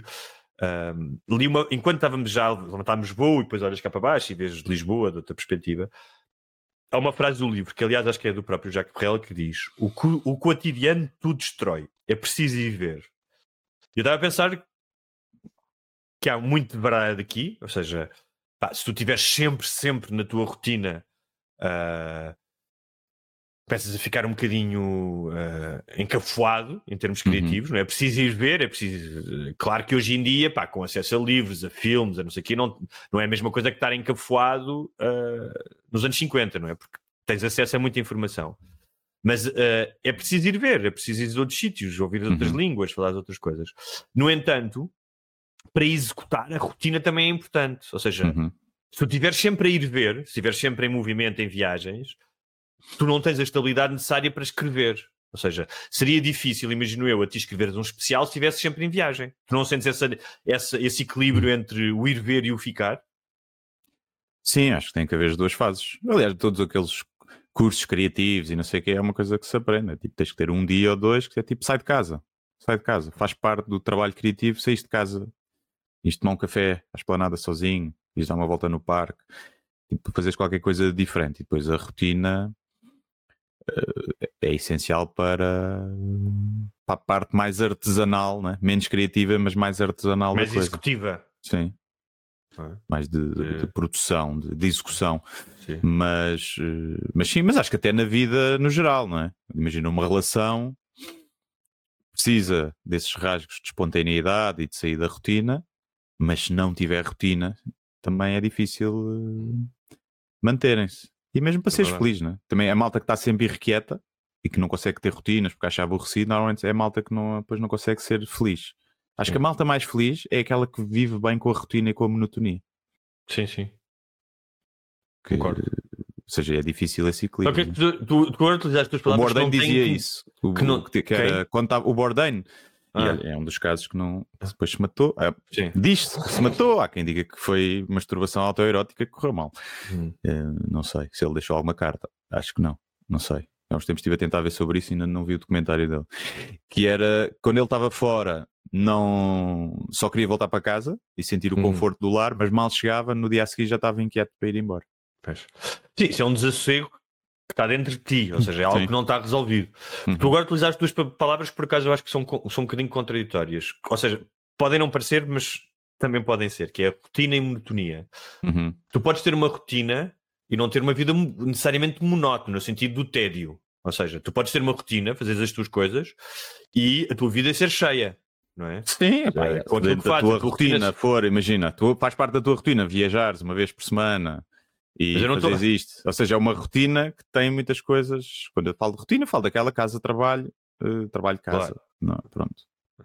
ahm, li uma, enquanto estávamos já levantávamos voo e depois olhas cá para baixo e vês Lisboa de outra perspectiva. Há uma frase do livro que, aliás, acho que é do próprio Jacques Brel que diz: o, o cotidiano tudo destrói, é preciso ir ver. E eu estava a pensar que há muito de verdade aqui, ou seja, pá, se tu estiveres sempre, sempre na tua rotina ah, começas a ficar um bocadinho uh, encafuado em termos criativos, uhum. não é? é preciso ir ver, é preciso. Claro que hoje em dia, pá, com acesso a livros, a filmes, a não sei o quê, não, não é a mesma coisa que estar encafuado uh, nos anos 50, não é? Porque tens acesso a muita informação. Mas uh, é preciso ir ver, é preciso ir a outros sítios, ouvir outras uhum. línguas, falar de outras coisas. No entanto, para executar, a rotina também é importante. Ou seja, uhum. se tu estiveres sempre a ir ver, se estiveres sempre em movimento, em viagens, tu não tens a estabilidade necessária para escrever. Ou seja, seria difícil, imagino eu, a ti escreveres um especial se estivesse sempre em viagem. Tu não sentes essa, essa, esse equilíbrio entre o ir ver e o ficar? Sim, acho que tem que haver as duas fases. Aliás, todos aqueles cursos criativos e não sei o que é uma coisa que se aprende. É tipo, tens que ter um dia ou dois que é tipo, sai de casa. Sai de casa. Faz parte do trabalho criativo, saís de casa. Isto tomar um café à esplanada sozinho, ires dar uma volta no parque. Tipo, fazeres qualquer coisa diferente. E depois a rotina é essencial para, para a parte mais artesanal, né? menos criativa, mas mais artesanal mais da coisa. executiva. Sim. É? Mais de, de, de, produção, de, de execução. Sim. Mas, uh, mas sim, mas acho que até na vida no geral, não é? Imagina uma relação precisa desses rasgos de espontaneidade e de sair da rotina, mas se não tiver rotina, também é difícil uh, manterem-se. E mesmo para é seres feliz, né? Também a malta que está sempre irrequieta e que não consegue ter rotinas porque acha aborrecido, normalmente é a malta que não, depois não consegue ser feliz. Acho sim. que a malta mais feliz é aquela que vive bem com a rotina e com a monotonia. Sim, sim. Que, Concordo. Ou seja, é difícil esse equilíbrio. Okay, tu, tu, tu utilizaste as palavras. O Bourdain dizia tem... isso. O, que não, que era, quando o Bourdain ah. é um dos casos que não depois se matou. Ah, Diz-se que se matou. Há quem diga que foi masturbação autoerótica que correu mal. Hum. Uh, não sei se ele deixou alguma carta. Acho que não. Não sei. Há uns tempos estive a tentar ver sobre isso e ainda não vi o documentário dele. Que era quando ele estava fora, não só queria voltar para casa e sentir o hum. conforto do lar, mas mal chegava, no dia a seguir já estava inquieto para ir embora. Sim, isso é um desassossego está dentro de ti, ou seja, é algo Sim. que não está resolvido. Uhum. Tu agora utilizaste duas palavras que por acaso eu acho que são, são um bocadinho contraditórias. Ou seja, podem não parecer, mas também podem ser, que é a rotina e monotonia. Uhum. Tu podes ter uma rotina e não ter uma vida necessariamente monótona, no sentido do tédio. Ou seja, tu podes ter uma rotina, fazer as tuas coisas e a tua vida é ser cheia. Não é? Sim, é, pá, é, quando a tua rotina for, imagina, tu faz parte da tua rotina viajares uma vez por semana, e fazer isto. Ou seja, é uma rotina que tem muitas coisas. Quando eu falo de rotina, falo daquela casa-trabalho, uh, trabalho-casa. Claro. Não, pronto.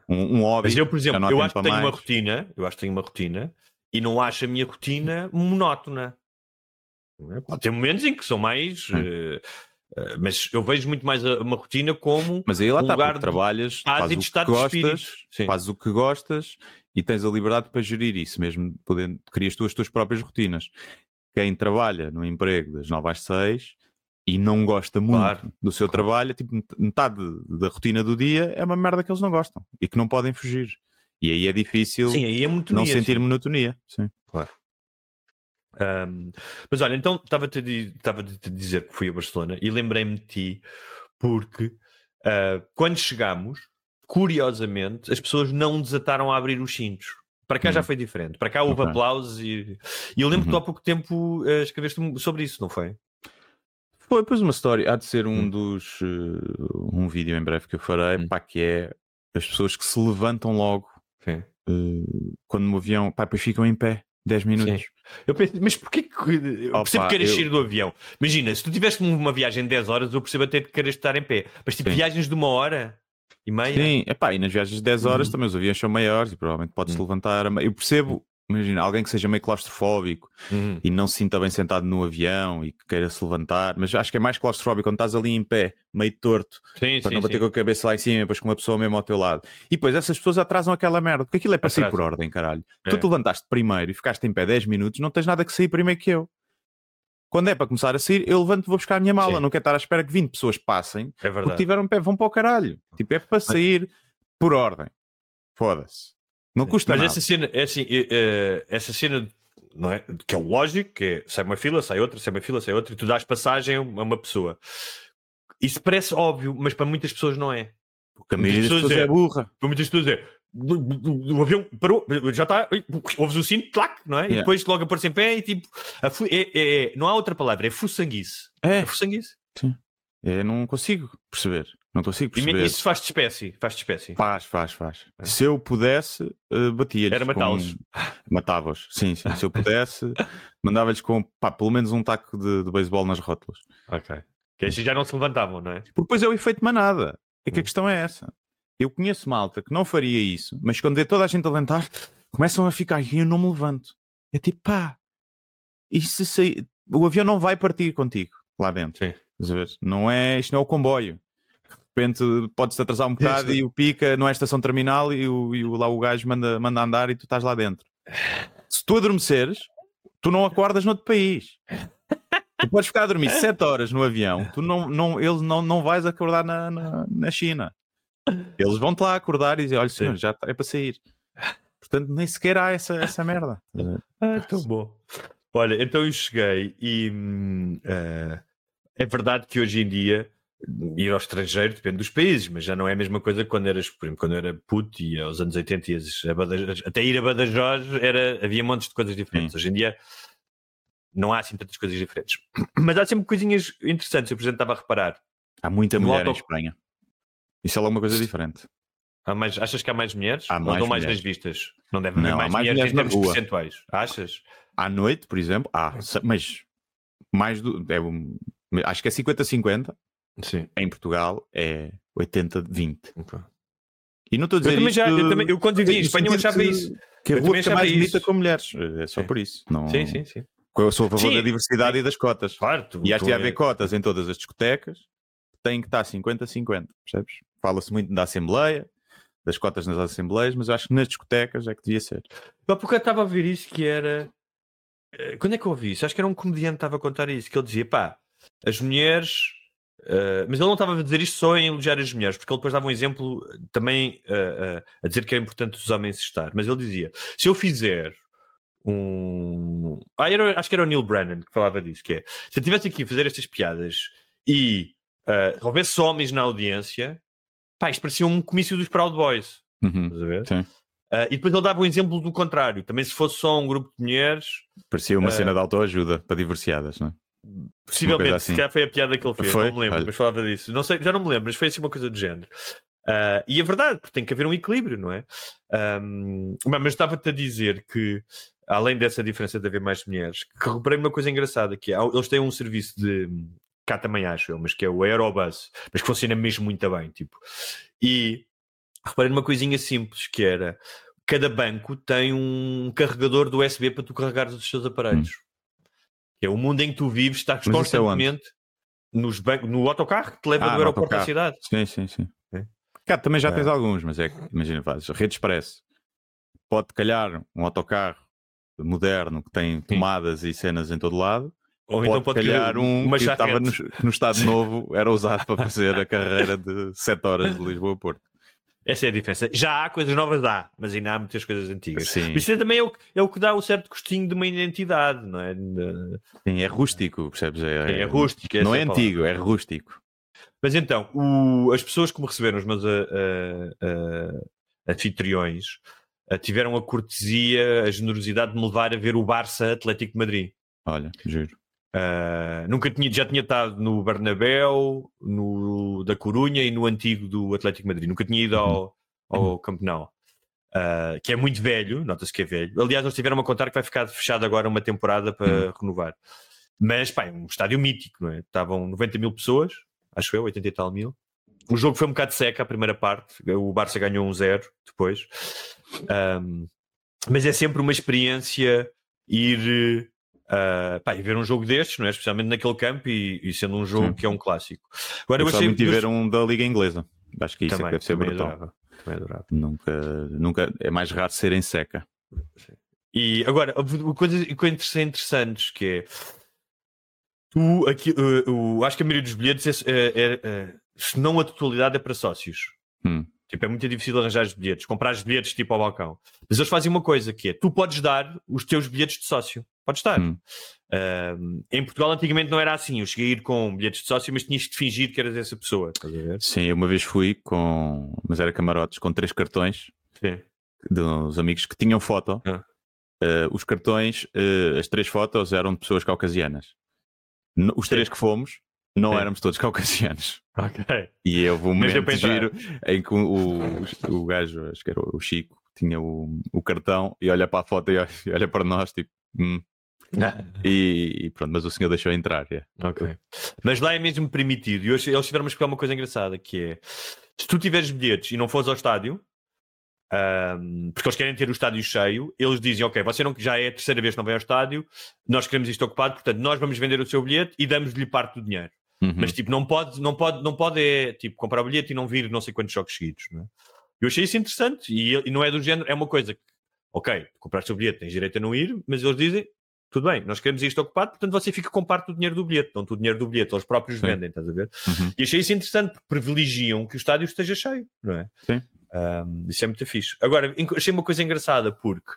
Um, um hobby. Mas eu, por exemplo, eu acho que tenho mais. uma rotina, eu acho que tenho uma rotina e não acho a minha rotina monótona. É? Pode ter momentos em que são mais. Uh, uh, mas eu vejo muito mais a, uma rotina como. Mas aí lá um está, lugar de trabalhas, fazes o que gostas, fazes o que gostas e tens a liberdade para gerir isso, mesmo podendo, crias tu as tuas próprias rotinas quem trabalha no emprego das 9 às 6 e não gosta muito claro, do seu claro. trabalho, tipo, metade da rotina do dia é uma merda que eles não gostam e que não podem fugir. E aí é difícil sim, aí é não sentir sim. monotonia. Sim. Claro. Um, mas olha, então estava-te a, a dizer que fui a Barcelona e lembrei-me de ti porque uh, quando chegámos, curiosamente, as pessoas não desataram a abrir os cintos. Para cá uhum. já foi diferente. Para cá houve okay. aplausos e, e eu lembro que uhum. há pouco tempo uh, escreveste sobre isso, não foi? Foi, pois uma história. Há de ser um hum. dos. Uh, um vídeo em breve que eu farei, hum. pá, que é as pessoas que se levantam logo uh, quando no avião, pá, depois ficam em pé 10 minutos. Sim. Eu penso, mas porquê que. Eu percebo que queres eu... sair do avião. Imagina, se tu tivesse uma viagem de 10 horas, eu percebo até que queres estar em pé. Mas tipo, Sim. viagens de uma hora e meia. Sim, epá, e nas viagens de 10 horas uhum. também os aviões são maiores e provavelmente podes-te uhum. levantar. Eu percebo, imagina, alguém que seja meio claustrofóbico uhum. e não se sinta bem sentado no avião e que queira se levantar, mas acho que é mais claustrofóbico quando estás ali em pé, meio torto, sim, para sim, não bater sim. com a cabeça lá em cima, depois com uma pessoa mesmo ao teu lado. E depois essas pessoas atrasam aquela merda, porque aquilo é para sair por ordem, caralho. É. Tu te levantaste primeiro e ficaste em pé 10 minutos, não tens nada que sair primeiro que eu. Quando é para começar a sair, eu levanto e vou buscar a minha mala. Sim. Não quero estar à espera que 20 pessoas passem. É verdade. Porque tiveram pé, vão para o caralho. Tipo, é para sair por ordem. Foda-se. Não custa Mas nada. essa cena, é assim, é, é, essa cena, não é? Que é lógico, que é sai uma fila, sai outra, sai uma fila, sai outra, e tu dás passagem a uma pessoa. Isso parece óbvio, mas para muitas pessoas não é. Porque a maioria das pessoas é, é burra. Para muitas pessoas é. O avião parou, já está, ouves o cinto, clac, não é? Yeah. E depois logo a pôr-se em pé e tipo, é, é, é, não há outra palavra, é fuçanguice. É, é fuçanguice. Sim. Eu não consigo perceber. Não consigo E perceber. isso faz de espécie. Faz de espécie. Faz, faz, faz. Se eu pudesse, uh, batia-lhes. Era matá-los. com- Matava-os, sim, sim. Se eu pudesse, mandava-lhes com pá, pelo menos um taco de, de beisebol nas rótulas. Ok. Que estes já não se levantavam, não é? Porque depois é o efeito manada. É que a questão é essa. Eu conheço malta que não faria isso, mas quando vê toda a gente a levantar, começam a ficar e eu não me levanto. É tipo, pá, e se sair... o avião não vai partir contigo lá dentro. Sim. Não é, isto não é o comboio. De repente pode-se atrasar um bocado e o pica não é estação terminal e, o, e o- lá o gajo manda, manda andar e tu estás lá dentro. Se tu adormeceres, tu não acordas noutro país. Tu podes ficar a dormir 7 horas no avião, tu não, não, eles não, não vais acordar na, na, na China. Eles vão-te lá acordar e dizer: Olha, senhor, já tá- é para sair. Portanto, nem sequer há essa, essa merda. Ah, tão bom. Olha, então eu cheguei e hum, eh, é verdade que hoje em dia ir ao estrangeiro depende dos países, mas já não é a mesma coisa que quando eras, por exemplo, quando era puto e aos anos 80 ias a Badajoz, até ir a Badajoz era, havia montes de coisas diferentes. Hoje em dia não há assim tantas coisas diferentes. Mas há sempre coisinhas interessantes. Eu, por exemplo, estava a reparar. Há muita mulher em auto- Espanha. Isso é alguma coisa diferente. Há mais, achas que há mais mulheres? Há Ou mais dão mais nas vistas? Não deve haver Não, há mais, mais mulheres, mulheres em na termos rua. percentuais. Achas? À noite, por exemplo, há, mas mais do. É acho que é 50-50. Sim. Em Portugal é 80-20. Ok. E não estou a dizer Eu também, isto já, eu, também, eu quando vivia em Espanha eu achava que- isso. Que a Eu rua fica mais bonita isso. com mulheres. É só Sim. por isso. Não... Sim, sim, sim. Eu sou a favor Sim. da diversidade e das cotas. Claro, tu, E acho que é- haver cotas em todas as discotecas. Tem que estar 50-50, percebes? Fala-se muito da Assembleia, das cotas nas Assembleias, mas eu acho que nas discotecas é que devia ser. Pá, porque eu estava a ver isso que era. eh, Quando é que eu ouvi isso? Acho que era um comediante que estava a contar isso, que ele dizia, pá, as mulheres. eh, mas ele não estava a dizer isto só em elogiar as mulheres, porque ele depois dava um exemplo eh, também eh, eh, a dizer que é importante os homens estar. Mas ele dizia: se eu fizer um. Ah, era- acho que era o Neil Brennan que falava disso, que é se eu estivesse aqui a fazer estas piadas e eh, houvesse homens na audiência, pá, isto parecia um comício dos Proud Boys. Uhum, Estás a ver? Sim. Ah, e depois ele dava um exemplo do contrário. Também se fosse só um grupo de mulheres, Parecia uma Eh, cena de autoajuda para divorciadas, não é? possivelmente, assim. se calhar foi a piada que ele fez, Foi? não me lembro, Olha. mas falava disso. Não sei, já não me lembro, mas foi assim uma coisa do género. Ah, e é verdade, porque tem que haver um equilíbrio, não é? Mas mas estava-te a dizer que, além dessa diferença de haver mais mulheres, que reparei uma coisa engraçada, que é, eles têm um serviço de cá também acho eu, mas que é o Aerobus, mas que funciona mesmo muito bem, tipo. E reparei numa coisinha simples que era cada banco tem um carregador do USB para tu carregares os teus aparelhos. Que é o mundo em que tu vives, estás Hum. Mas é constantemente nos bancos, no autocarro que te leva Ah, do aeroporto à autocarro. cidade. Sim, sim, sim. É. Cá também já É. tens alguns, mas é que, imagina, fazes rede expresso. Pode calhar um autocarro moderno que tem tomadas e cenas em todo lado. Ou pode, então pode calhar um que estava no, no Estado Novo, era usado para fazer a carreira de 7 horas de Lisboa a Porto. Essa é a diferença. Já há coisas novas, há, mas ainda há muitas coisas antigas. Sim. Isso também é o, que- é o que dá um certo gostinho de uma identidade, não é? Sim, é rústico, percebes? É, É rústico, essa Não é é a antigo, é rústico. Mas então, o- as pessoas que me receberam, os meus ah, ah, ah, anfitriões, ah, tiveram a cortesia, a generosidade de me levar a ver o Barça Atlético de Madrid. Olha, juro. Ah, nunca tinha, já tinha estado no Bernabéu, no da Corunha e no antigo do Atlético Madrid. Nunca tinha ido ao, ao Camp Nou. Ah, que é muito velho, nota-se que é velho. Aliás, eles tiveram a contar que vai ficar fechado agora uma temporada para renovar. Mas, pá, é um estádio mítico, não é? Estavam 90 mil pessoas, acho eu, 80 e tal mil. O jogo foi um bocado seca a primeira parte. O Barça ganhou um zero depois. Ahm, mas é sempre uma experiência ir ah, pá, e ver um jogo destes, não é? Especialmente naquele campo e, e sendo um jogo Sim. que é um clássico. Agora Eu achei muito de ver um da Liga Inglesa. Acho que isso é que também, deve ser brutal. adorava, também adorava. Nunca, nunca, é mais raro ser em seca. E agora, coisas coisas interessantes que é tu aqui, uh, uh, acho que a maioria dos bilhetes é, é- é, é- se não a totalidade é para sócios. Hum. Tipo, é muito difícil arranjar os bilhetes, comprar os bilhetes tipo ao balcão. Mas eles fazem uma coisa que é: tu podes dar os teus bilhetes de sócio. Podes dar. Hum. Um, em Portugal, antigamente não era assim. Eu cheguei a ir com bilhetes de sócio, mas tinhas de fingir que eras essa pessoa. Estás a ver? Sim, eu uma vez fui com, mas era camarotes, com três cartões Sim. de uns amigos que tinham foto. Ah. Eh, os cartões, eh, as três fotos eram de pessoas caucasianas. Os três que fomos não Sim. éramos todos caucasianos. Ok. E houve um momento giro em que o, o, o gajo, acho que era o Chico, tinha o, o cartão e olha para a foto e olha, e olha para nós, tipo, hum. e, e pronto, mas o senhor deixou entrar. é. Ok. Mas lá é mesmo permitido. E hoje eles tiveram-me explicar uma coisa engraçada, que é se tu tiveres bilhetes e não fores ao estádio, ahm, porque eles querem ter o estádio cheio, eles dizem, ok, você não, já é a terceira vez que não vem ao estádio, nós queremos isto ocupado, portanto, nós vamos vender o seu bilhete e damos-lhe parte do dinheiro. Uhum. Mas tipo, não pode, não pode, não pode é, tipo, comprar o bilhete e não vir não sei quantos jogos seguidos. Não é? Eu achei isso interessante e, e não é do género, é uma coisa que, ok, compraste o bilhete, tens direito a não ir, mas eles dizem, tudo bem, nós queremos isto ocupado, portanto você fica com parte do dinheiro do bilhete, não o dinheiro do bilhete, eles próprios Sim. vendem, estás a ver? Uhum. E achei isso interessante, porque privilegiam que o estádio esteja cheio, não é? Sim. Ahm, isso é muito fixe. Agora, achei uma coisa engraçada, porque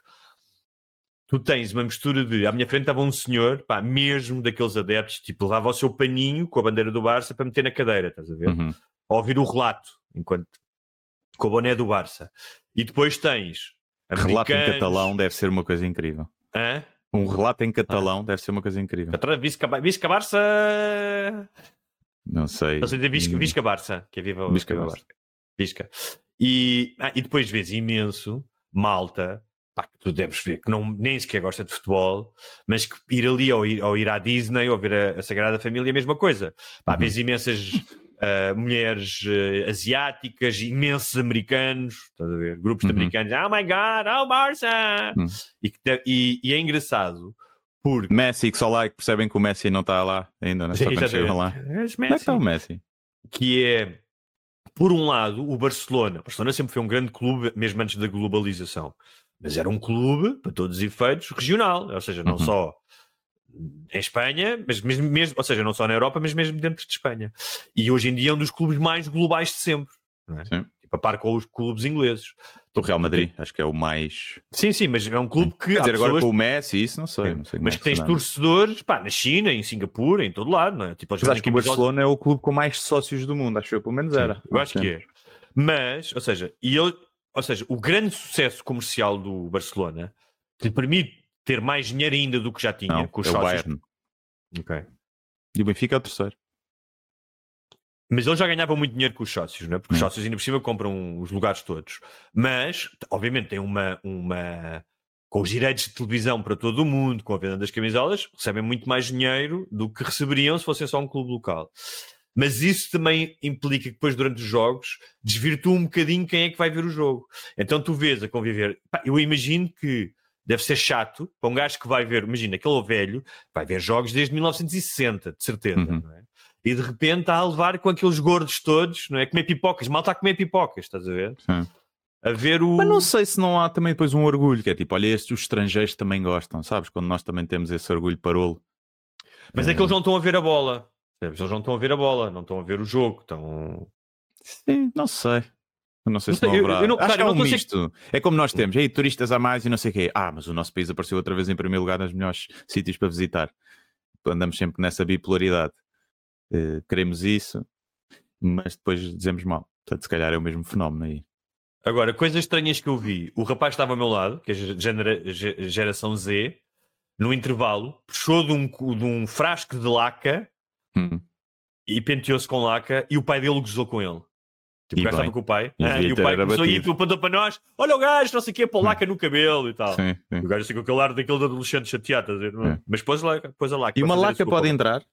tu tens uma mistura de. À minha frente estava um senhor, pá, mesmo daqueles adeptos, tipo, levava o seu paninho com a bandeira do Barça para meter na cadeira, estás a ver? Uhum. A ouvir o relato, enquanto com o boné do Barça. E depois tens. Relato em catalão deve ser uma coisa incrível. Hã? Um relato em Ah. catalão deve ser uma coisa incrível. Visca, Visca Barça. Não sei. Não sei dizer Visca, Visca Barça, que é viva Visca viva Barça. Visca. E, ah, e depois vês imenso malta, pá, que tu deves ver, que não, nem sequer gosta de futebol, mas que ir ali ou ir, ou ir à Disney ou ver a, a Sagrada Família é a mesma coisa. Pá, Uhum. Vês imensas ah, mulheres ah, asiáticas, imensos americanos, estás a ver? Grupos de Uhum. americanos, oh my god, oh Barça! Uhum. E, te- e- e é engraçado porque. Messi, que só lá é percebem que o Messi não está lá ainda, não é? Só quando chegam lá. Exatamente. Como é que está o Messi? que é, por um lado, o Barcelona. O Barcelona sempre foi um grande clube, mesmo antes da globalização. Mas era um clube, para todos os efeitos, regional. Ou seja, não Uhum. só em Espanha, mas mesmo, mesmo, ou seja, não só na Europa, mas mesmo dentro de Espanha. E hoje em dia é um dos clubes mais globais de sempre. Não é? Sim. Tipo, a par com os clubes ingleses. O Real Madrid, acho que é o mais. Sim, sim, mas é um clube que. Quer dizer, agora pessoas- com o Messi, isso não sei. Não sei mas é que tens torcedores pá, na China, em Singapura, em todo lado, não é? Tipo, Mas acho que o Barcelona é o clube com mais sócios do mundo, acho eu, pelo menos era. Eu acho que é. Mas, ou seja, e ele, ou seja, o grande sucesso comercial do Barcelona lhe permite ter mais dinheiro ainda do que já tinha Não, com os é o sócios. Bayern. Ok. E o Benfica é o terceiro. Mas ele já ganhava muito dinheiro com os sócios, não é? Porque os Hum. sócios ainda por cima compram os lugares todos. Mas, obviamente, tem uma. uma com os direitos de televisão para todo o mundo, com a venda das camisolas, recebem muito mais dinheiro do que receberiam se fossem só um clube local. Mas isso também implica que depois, durante os jogos, desvirtua um bocadinho quem é que vai ver o jogo. Então tu vês a conviver. Eu imagino que deve ser chato para um gajo que vai ver, imagina, aquele velho vai ver jogos desde 1960, de certeza, Uhum. não é? E de repente está a levar com aqueles gordos todos, não é? Comer pipocas, mal está a comer pipocas, estás a ver? Sim. A ver o. Mas não sei se não há também depois um orgulho, que é tipo, olha, estes os estrangeiros também gostam, sabes? Quando nós também temos esse orgulho parolo. Mas é que eles não estão a ver a bola. Eles não estão a ver a bola, não estão a ver o jogo. Estão... Sim, não sei. Eu não sei Não se sei, não eu- haverá. eu não- Acho cara, que é eu um consigo- misto. É como nós temos, aí turistas a mais e não sei o quê. Ah, mas o nosso país apareceu outra vez em primeiro lugar nos melhores sítios para visitar. Andamos sempre nessa bipolaridade. Eh, queremos isso, mas depois dizemos mal. Portanto, se calhar é o mesmo fenómeno aí. Agora, coisas estranhas que eu vi. O rapaz estava ao meu lado, que é genera- ge- geração Z, no intervalo, puxou de um, de um frasco de laca Hum. e penteou-se com laca e o pai dele gozou com ele. Tipo, E o gajo estava com o pai. Devia e o pai começou a ir, batido. apontou para nós: Olha o gajo, não sei o quê, pôr Hum. laca no cabelo e tal. Sim, sim. E O gajo assim com aquele ar daquele adolescente chateado, não é? É. Mas pôs, lá, pôs a laca. E uma laca pode entrar.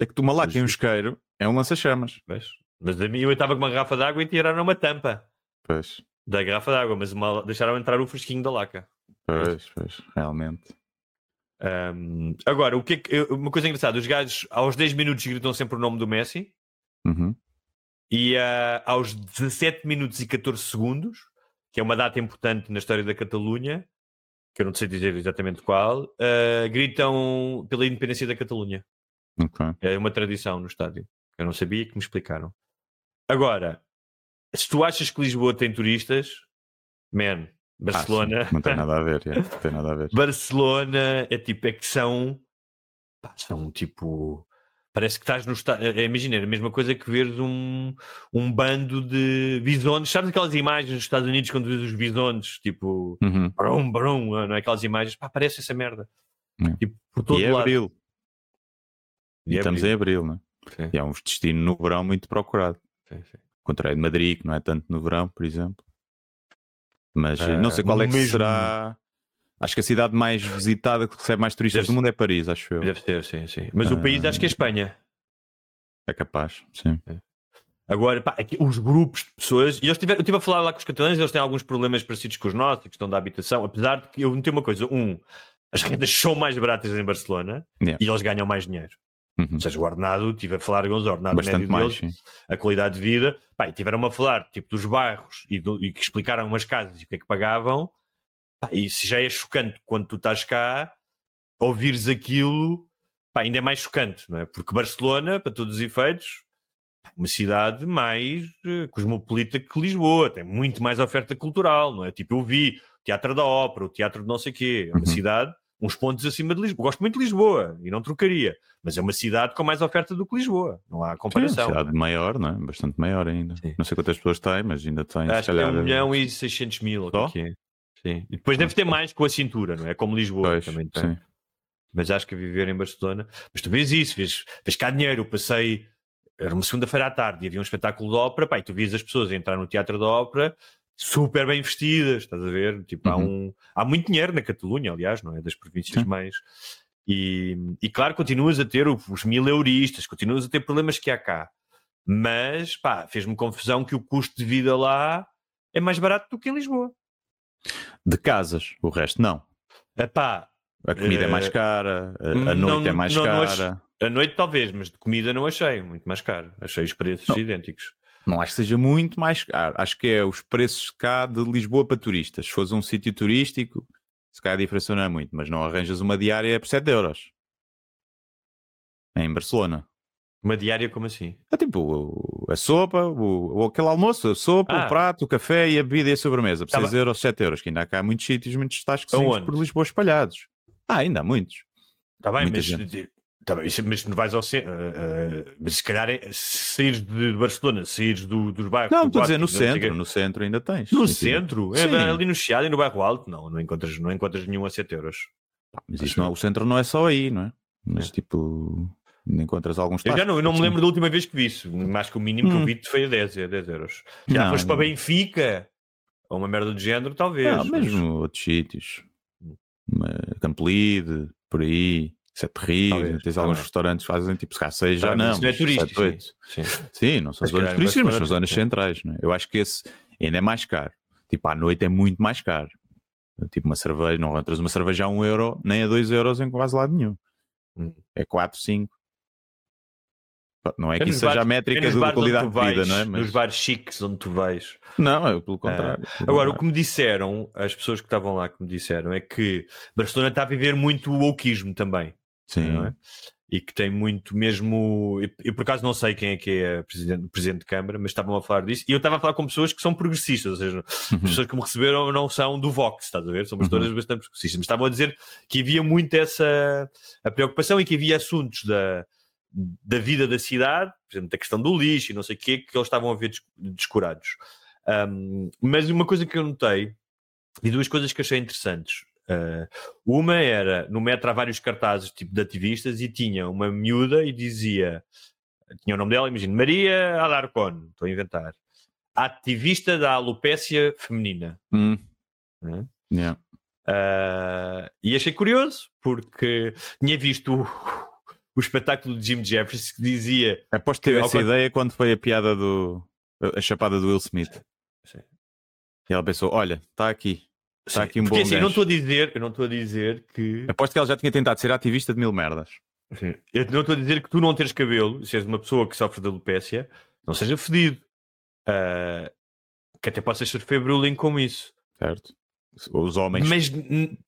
É que uma laca em um isqueiro é um lança-chamas. Mas, mas a mim eu estava com uma garrafa de água e tiraram uma tampa Pois, da garrafa de água, mas uma- deixaram entrar o fresquinho da laca. pois, pois, realmente. Ahm, agora, o que é que- uma coisa engraçada: os gajos aos 10 minutos gritam sempre o nome do Messi Uhum. E ah, aos 17 minutos e 14 segundos, que é uma data importante na história da Catalunha, que eu não sei dizer exatamente qual, ah, gritam pela independência da Catalunha. Ok. É uma tradição no estádio. Eu não sabia que me explicaram. Agora, se tu achas que Lisboa tem turistas, man, Ah, Barcelona. sim, não tem nada a ver, é, não tem nada a ver. Barcelona é tipo, é que são, pá, são tipo, parece que estás no estádio. Imagina, é a mesma coisa que veres um, um bando de bisontes. Sabes aquelas imagens dos Estados Unidos quando vês os bisontes, tipo, Uhum. brum, brum, não é? Aquelas imagens, pá, parece essa merda. É. Tipo, por todo E é lado. abril. E E é estamos abril. em abril, não é? E é um destino no verão muito procurado. sim, sim. Contrário de Madrid, que não é tanto no verão, por exemplo. Mas eh, não Ah, sei qual é que mesmo- será. Acho que a cidade mais visitada, que recebe mais turistas Deve- do mundo é Paris, acho eu. Deve ser, sim, sim. Mas o país acho que é Espanha. É capaz, sim. Agora, pá, aqui, os grupos de pessoas, e eles tiveram, eu estive a falar lá com os catalães, eles têm alguns problemas parecidos com os nossos, a questão da habitação, apesar de que eu notei uma coisa: um, as rendas são mais baratas em Barcelona Yeah. e eles ganham mais dinheiro. Uhum. Ou seja, o ordenado, estive a falar com os ordenados Bastante médio mais, deles, sim. a qualidade de vida, pá, e tiveram a falar tipo dos bairros e, do- e que explicaram umas casas e o que é que pagavam, pá, e se já é chocante quando tu estás cá, ouvires aquilo, pá, ainda é mais chocante, não é? Porque Barcelona, para todos os efeitos, uma cidade mais eh, cosmopolita que Lisboa, tem muito mais oferta cultural, não é? Tipo, eu vi o Teatro da Ópera, o Teatro de não sei quê, é uma Uhum. cidade uns pontos acima de Lisboa. Gosto muito de Lisboa e não trocaria, mas é uma cidade com mais oferta do que Lisboa, não há Sim, comparação. cidade maior, não é? Bastante maior ainda. Sim. Não sei quantas pessoas tem, mas ainda tem. Acho que é calhar, 1 milhão e 600 mil. ou o que Só? é que é. Sim. E depois deve ter mais com a cintura, não é? Como Lisboa Pois, também tem. sim. Mas acho que viver em Barcelona. Mas tu vês isso, vês, vês cá dinheiro. Eu passei, era uma segunda-feira à tarde e havia um espetáculo de ópera, pá, e tu vias as pessoas entrar no teatro da ópera super bem vestidas, estás a ver? Tipo, há, Uhum. um, há muito dinheiro na Catalunha, aliás, não é? Das províncias Sim. mais. E, e claro, continuas a ter os mil euristas, continuas a ter problemas que há cá. Mas, pá, fez-me confusão que o custo de vida lá é mais barato do que em Lisboa. De casas, o resto não. Epá, A comida é mais Eh, cara, a, a não- noite é mais não- não cara. A noite talvez, mas de comida não achei, muito mais caro. Achei os preços Não. idênticos. Não acho que seja muito mais caro. Acho que é os preços cá de Lisboa para turistas. Se fores um sítio turístico, se calhar a diferença não é muito, mas não arranjas uma diária por 7 euros. Em Barcelona. Uma diária como assim? É tipo a sopa, o, aquele almoço, a sopa, Ah. o prato, o café e a bebida e a sobremesa. Por Tá 6 bem. euros, 7 euros. Que ainda há cá muitos sítios, muitos Aonde? por Lisboa espalhados. Ah, ainda há muitos. Está bem, Muita mas, gente. tá bem, isso- mas se não vais ao centro. mas se calhar é, se saíres de Barcelona, saíres do, dos bairros. Não, do estou a dizer no centro. No centro ainda tens. No centro? É, ali no Chiado e no bairro Alto? Não, não encontras, não encontras nenhum a 7 euros. Mas isso não, é- o centro não é só aí, não é? Mas tipo, encontras alguns Eu já não, eu não me sim. lembro da última vez que vi isso. Mais que o mínimo que eu Hum. vi foi a 10, é 10 euros. Já Não, foste para não. Benfica? Ou uma merda do género, talvez. Não, mas- mesmo outros sítios. Hum. Campolide, por aí. É terrível. Talvez, Tens alguns restaurantes que fazem tipo, se calhar seis já mas não. isso não é mas turístico, sete, oito. Sim. Sim, não são Mas zonas em turísticas, mas são zonas sim. centrais. Não é? Eu acho que esse ainda é mais caro. Tipo, à noite é muito mais caro. Tipo, uma cerveja, não entras uma cerveja a um euro, nem a dois euros em quase lado nenhum. Hum. É quatro, cinco. Não é que É nos isso seja a métrica é nos da qualidade de vida, não é? Nos Mas... bares chiques onde tu vais. Não, é pelo contrário. pelo Agora, o que me disseram, as pessoas que estavam lá que me disseram, é que Barcelona está a viver muito o wokeismo também. Sim. é? E que tem muito mesmo. Eu, por acaso não sei quem é que é presidente, presidente de Câmara, mas estavam a falar disso. E eu estava a falar com pessoas que são progressistas, ou seja, Uhum. pessoas que me receberam não são do Vox, estás a ver? São todas Uhum. bastante progressistas. Mas estavam a dizer que havia muito essa a preocupação e que havia assuntos da, da vida da cidade, por exemplo, da questão do lixo e não sei o quê, que eles estavam a ver des- descurados. Um, mas uma coisa que eu notei, e duas coisas que achei interessantes. Uh, uma era, no metro há vários cartazes tipo de ativistas e tinha uma miúda e dizia, tinha o nome dela, imagino, Maria Alarcón, estou a inventar, ativista da alopécia feminina. Hum. Né? Yeah. Uh, e achei curioso, porque tinha visto o, o espetáculo de Jim Jeffries que dizia Aposto que teve essa cont- ideia quando foi a piada do. a chapada do Will Smith. Sim. E ela pensou: olha, está aqui. Está aqui um porque bom assim, eu não gancho. estou a dizer, eu não estou a dizer que Aposto que ela já tinha tentado ser ativista de mil merdas. Sim. Eu não estou a dizer que tu não teres cabelo, se és uma pessoa que sofre de alopecia, não seja fedido. Ah, que até possas sofrer bullying com isso. Certo? Os homens, Mas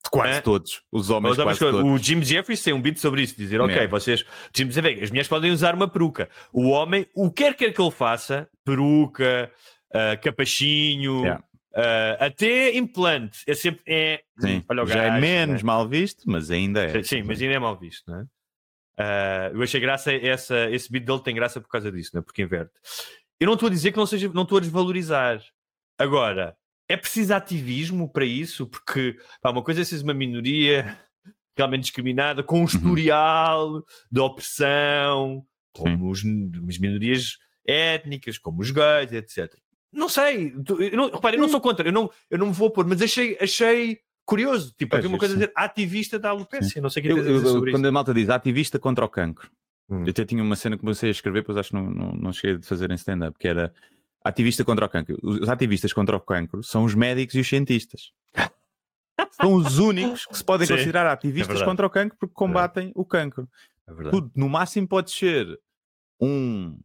quase é? todos. Os homens, quase todos. o Jim Jeffries tem um beat sobre isso, dizer, ok, vocês, Jim Jeffries, as mulheres podem usar uma peruca. O homem, o que quer que ele faça, peruca, ah, capachinho, Yeah. ah, até implante, é sempre, é, Sim. olha o já é menos né? mal visto, mas ainda é. Sim, mas ainda é mal visto, não é? Ah, eu achei graça, essa, esse beat dele tem graça por causa disso, não é? Porque inverte. Eu não estou a dizer que não seja, não estou a desvalorizar. Agora, é preciso ativismo para isso? Porque pá, uma coisa é seres uma minoria realmente discriminada, com um historial de opressão, como os, as minorias étnicas, como os gays, etc. Não sei, eu não, repare, eu não sou contra, eu não, eu não me vou pôr, mas achei, achei curioso. Tipo, havia uma coisa a dizer ativista da alopecia. Não sei o que é eu- dizer eu- sobre quando isso. a malta diz ativista contra o cancro, Hum. eu até tinha uma cena que comecei a escrever, pois acho que não, não, não cheguei a fazer em stand-up, que era ativista contra o cancro. Os ativistas contra o cancro são os médicos e os cientistas. São os únicos que se podem Sim, considerar ativistas verdade. contra o cancro porque combatem o cancro. É. Tu, no máximo, pode ser um,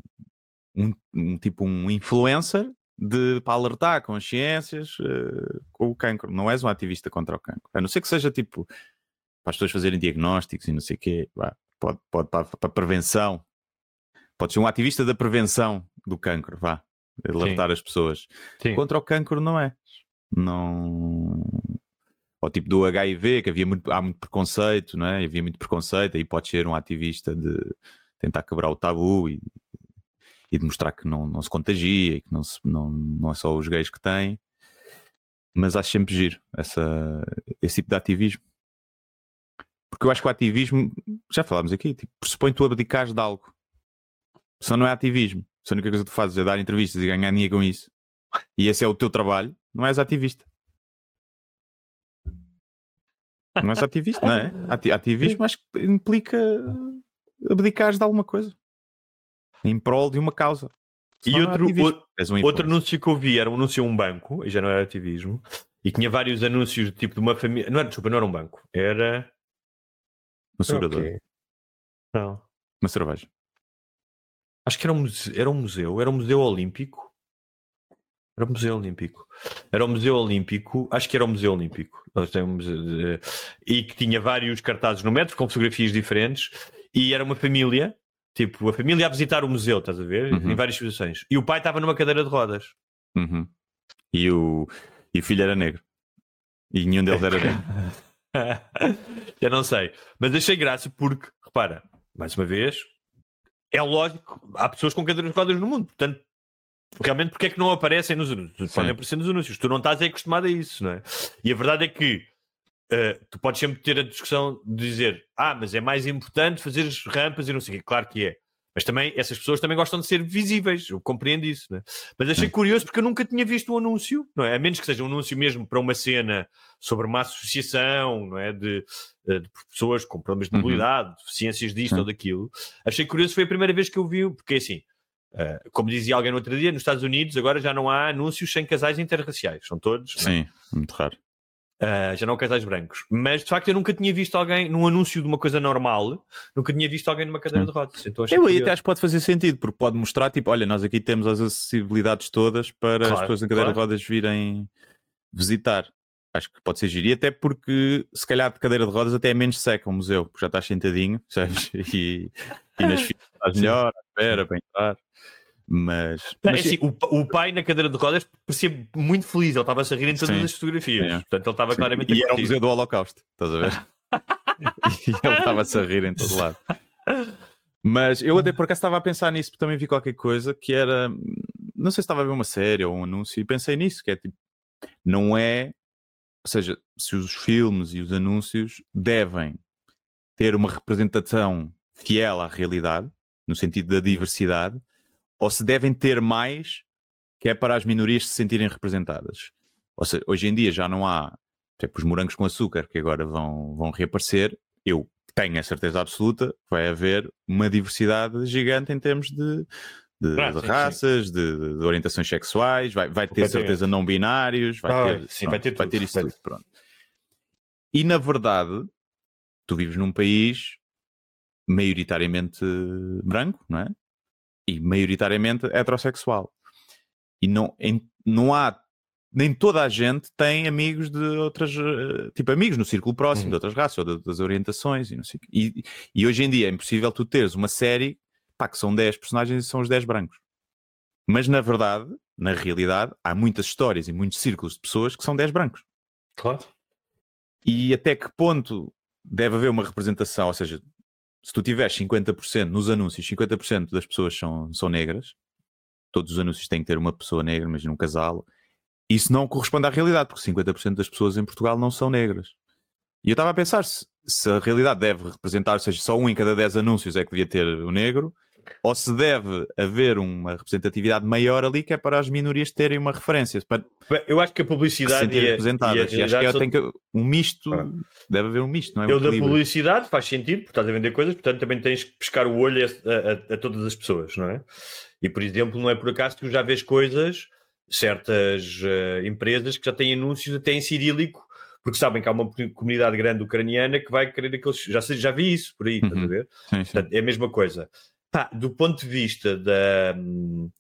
um, um tipo um influencer de, para alertar consciências eh, com o cancro. Não és um ativista contra o cancro. A não ser que seja tipo para as pessoas fazerem diagnósticos e não sei o quê. vá, Pode, pode para, para prevenção. Pode ser um ativista da prevenção do cancro, vá. Alertar as pessoas. Sim. Contra o cancro não é. Não. Ou tipo do HIV, que havia muito, há muito preconceito, não é? Havia muito preconceito, aí pode ser um ativista de tentar quebrar o tabu e, e de mostrar que não, não se contagia e que não, se, não, não é só os gays que têm. Mas acho sempre giro essa, esse tipo de ativismo. Porque eu acho que o ativismo, já falámos aqui, tipo, pressupõe tu abdicares de algo. Só não é ativismo. Se a única coisa que tu fazes é dar entrevistas e ganhar dinheiro com isso, e esse é o teu trabalho, não és ativista. Não és ativista, não é? Ati- Ativismo acho que implica abdicares de alguma coisa em prol de uma causa. E Só é outro, outro, um outro anúncio que eu vi era um anúncio a um banco, e já não era ativismo, e tinha vários anúncios tipo de uma família. Não era, desculpa, não era um banco, era. Uma seguradora, Ok. Não. uma cerveja. Acho que era um, museu, era um museu, era um museu olímpico. Era um museu olímpico. Era um museu olímpico, acho que era um museu olímpico. De- E que tinha vários cartazes no metro com fotografias diferentes. E era uma família, tipo, a família a visitar o museu, estás a ver? Uhum. Em várias situações. E o pai estava numa cadeira de rodas. Uhum. E, o, e o filho era negro. E nenhum deles era negro. Já não sei. Mas achei graça porque, repara, mais uma vez, é lógico, há pessoas com cadeiras de rodas no mundo, portanto, realmente, porque é que não aparecem nos anúncios? Podem aparecer nos anúncios. Tu não estás aí acostumado a isso, não é? E a verdade é que eh, tu podes sempre ter a discussão de dizer, ah, mas é mais importante fazer as rampas e não sei o quê. Claro que é. Mas também, essas pessoas também gostam de ser visíveis, eu compreendo isso, não é? Mas achei curioso porque eu nunca tinha visto um anúncio, não é? A menos que seja um anúncio mesmo para uma cena sobre uma associação, não é? De, eh, de pessoas com problemas de Uhum. mobilidade, deficiências disto Sim. ou daquilo. Achei curioso, foi a primeira vez que eu vi, porque assim, eh, como dizia alguém no outro dia, nos Estados Unidos agora já não há anúncios sem casais interraciais, são todos, é? Sim, muito raro. Uh, já não casais brancos. Mas de facto eu nunca tinha visto alguém num anúncio de uma coisa normal, nunca tinha visto alguém numa cadeira de rodas. Então Eu aí até acho que pode fazer sentido, porque pode mostrar, tipo, olha, nós aqui temos as acessibilidades todas para as Claro, pessoas em cadeira de claro. rodas virem visitar. Acho que pode ser giro. E até porque, se calhar, de cadeira de rodas até é menos seca o museu, porque já estás sentadinho, sabes? E, e nas filas estás melhor, à espera para entrar. Mas, Não, é mas assim, o, o pai na cadeira de rodas parecia muito feliz, ele estava-se a rir em todas Sim. as fotografias. Portanto, ele estava Sim, claramente E era o. Museu do Holocausto, estás a ver? e ele estava-se a rir em todo lado. Mas eu até por acaso estava a pensar nisso, porque também vi qualquer coisa que era. Não sei se estava a ver uma série ou um anúncio, e pensei nisso, que é tipo. Não é. Ou seja, se os filmes e os anúncios devem ter uma representação fiel à realidade, no sentido da diversidade, ou se devem ter mais que é para as minorias se sentirem representadas. Ou seja, hoje em dia já não há tipo, os morangos com açúcar que agora vão, vão reaparecer. Eu tenho a certeza absoluta que vai haver uma diversidade gigante em termos de, de, Ah, de sim, raças, de, de orientações sexuais, vai, vai ter certeza não binários, vai Ah, ter, sim, vai ter vai tudo, ter isso vai tudo. Pronto. E na verdade, tu vives num país maioritariamente branco, não é? E maioritariamente heterossexual. E não, em- não há. Nem toda a gente tem amigos de outras. eh, Tipo, amigos no círculo próximo, Uhum. de outras raças ou de outras orientações e não sei. E, e hoje em dia é impossível tu teres uma série pá, que são 10 personagens e são os 10 brancos. Mas na verdade, na realidade, há muitas histórias e muitos círculos de pessoas que são 10 brancos. Claro. E até que ponto deve haver uma representação? Ou seja, se tu tiveres 50% nos anúncios, 50% das pessoas são, são negras, todos os anúncios têm que ter uma pessoa negra, imagina um casal, isso não corresponde à realidade, porque 50% das pessoas em Portugal não são negras. E eu estava a pensar se, se a realidade deve representar, ou seja, só um em cada 10 anúncios é que devia ter o negro, ou se deve haver uma representatividade maior ali que é para as minorias terem uma referência, para Eu acho que a se publicidade sentirem e a, e a. E, acho que é, são- que, um misto, Ah. deve haver um misto, não é? Um Eu da publicidade faz sentido, porque estás a vender coisas, portanto também tens que pescar o olho a, a- a todas as pessoas, não é? E por exemplo, não é por acaso que tu já vês coisas, certas eh, empresas que já têm anúncios até em cirílico, porque sabem que há uma comunidade grande ucraniana que vai querer aqueles. Já, já vi isso por aí, estás a Uhum. ver? Sim, sim. Portanto, é a mesma coisa. Pá, do ponto de vista da. Sim,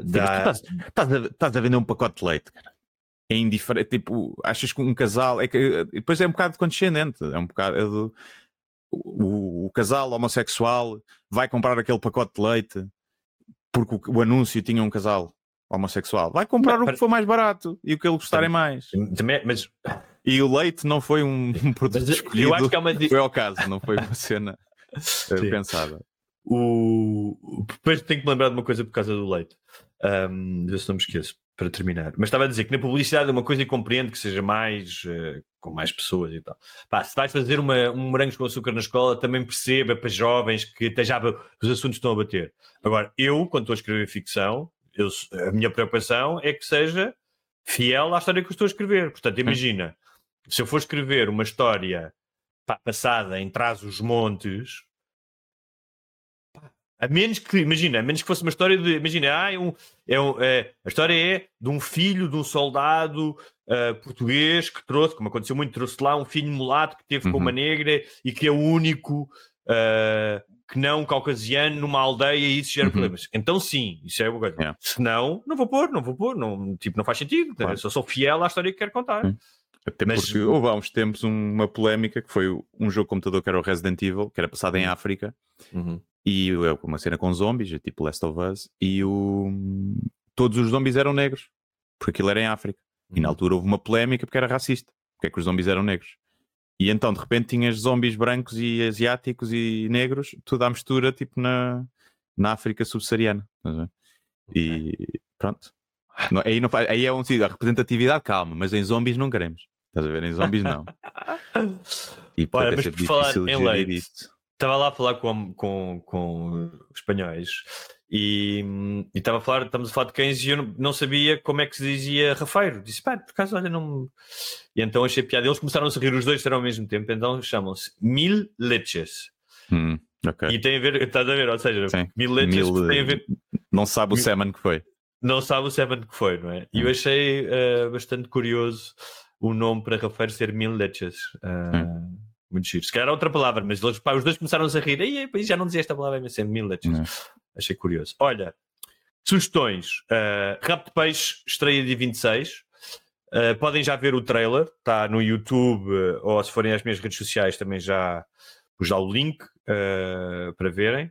tu da estás, estás a, estás a vender um pacote de leite, cara. É indiferente, tipo, achas que um casal é que e depois é um bocado condescendente, é um bocado é do- o, o casal homossexual vai comprar aquele pacote de leite porque o, o anúncio tinha um casal homossexual, vai comprar Mas- o que for mais barato e o que ele gostarem mais. também, mas E o leite não foi um, produto Mas eu- escolhido, eu acho que há uma foi ao caso, não foi uma cena eh, pensada. O... Depois tenho que lembrar de uma coisa por causa do leite. Um, ver se não me esqueço, para terminar. Mas estava a dizer que na publicidade é uma coisa e compreendo que seja mais eh, com mais pessoas e tal. Pá, se vais fazer uma, um morangos com açúcar na escola, também perceba para jovens que já os assuntos estão a bater. Agora, eu, quando estou a escrever ficção, eu, a minha preocupação é que seja fiel à história que eu estou a escrever. Portanto, imagina, se eu for escrever uma história pá, passada em trás os montes, a menos que, imagina, a menos que fosse uma história de, imagina, ah, é um, é um, é, a história é de um filho de um soldado ah, português que trouxe, como aconteceu muito, trouxe lá um filho mulato que teve com Uhum. uma negra e que é o único ah, que não caucasiano numa aldeia e isso gera Uhum. problemas. Então sim, isso é uma coisa. Yeah. Se não, não vou pôr, não vou pôr, não, tipo, não faz sentido. Claro. Eu só sou fiel à história que quero contar. Sim. Até Mas- porque houve há uns tempos um- uma polémica que foi um jogo computador que era o Resident Evil, que era passado em África, Uhum. E é uma cena com zombies, é tipo Last of Us, e o... todos os zombies eram negros, porque aquilo era em África. E Uhum. na altura houve uma polémica porque era racista, porque é que os zombies eram negros. E então de repente tinhas zombies brancos e asiáticos e negros, tudo à mistura, tipo na, na África subsaariana. a ver? E pronto. Não- aí, não, aí é um sítio, a representatividade, calma, mas em zombies não queremos. Estás a ver? Em zombies não. E Olha, é mas sempre por falar difícil em leite, isto. Estava lá a falar com, com, com espanhóis e, e estava a falar, estamos a falar de cães e eu não, não sabia como é que se dizia rafeiro. Disse, pá, por acaso, olha, não. E então achei piada. Eles começaram a rir os dois disseram ao mesmo tempo, então chamam-se mil leches. Hum, ok. E tem a ver, estás a ver, ou seja, Sim. mil leches Mil, tem a ver, Não sabe o Mil- que foi. não sabe o Seven que foi, não é? E Hum. eu achei eh, bastante curioso o nome para rafeiro ser mil leches. Ah, Muito giro. Se calhar era outra palavra, mas eles, pá, os dois começaram a rir. Ei, ei, já não dizia esta palavra, mas é mil leches. Não. Achei curioso. Olha, sugestões. Uh, Rap de Peixe estreia dia 26. Uh, podem já ver o trailer, está no YouTube uh, ou se forem às minhas redes sociais também já pus lá o link uh, para verem.